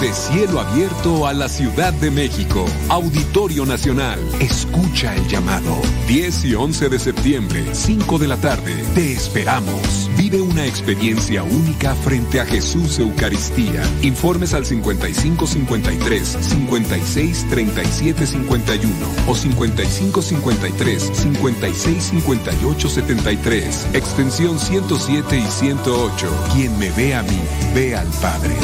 Vuelve cielo abierto a la Ciudad de México. Auditorio Nacional. Escucha el llamado. 10 y 11 de septiembre, 5 de la tarde. Te esperamos. Vive una experiencia única frente a Jesús Eucaristía. Informes al 5553 56 37 51 o 5553 56 58 73. Extensión 107 y 108. Quien me ve a mí, ve al Padre.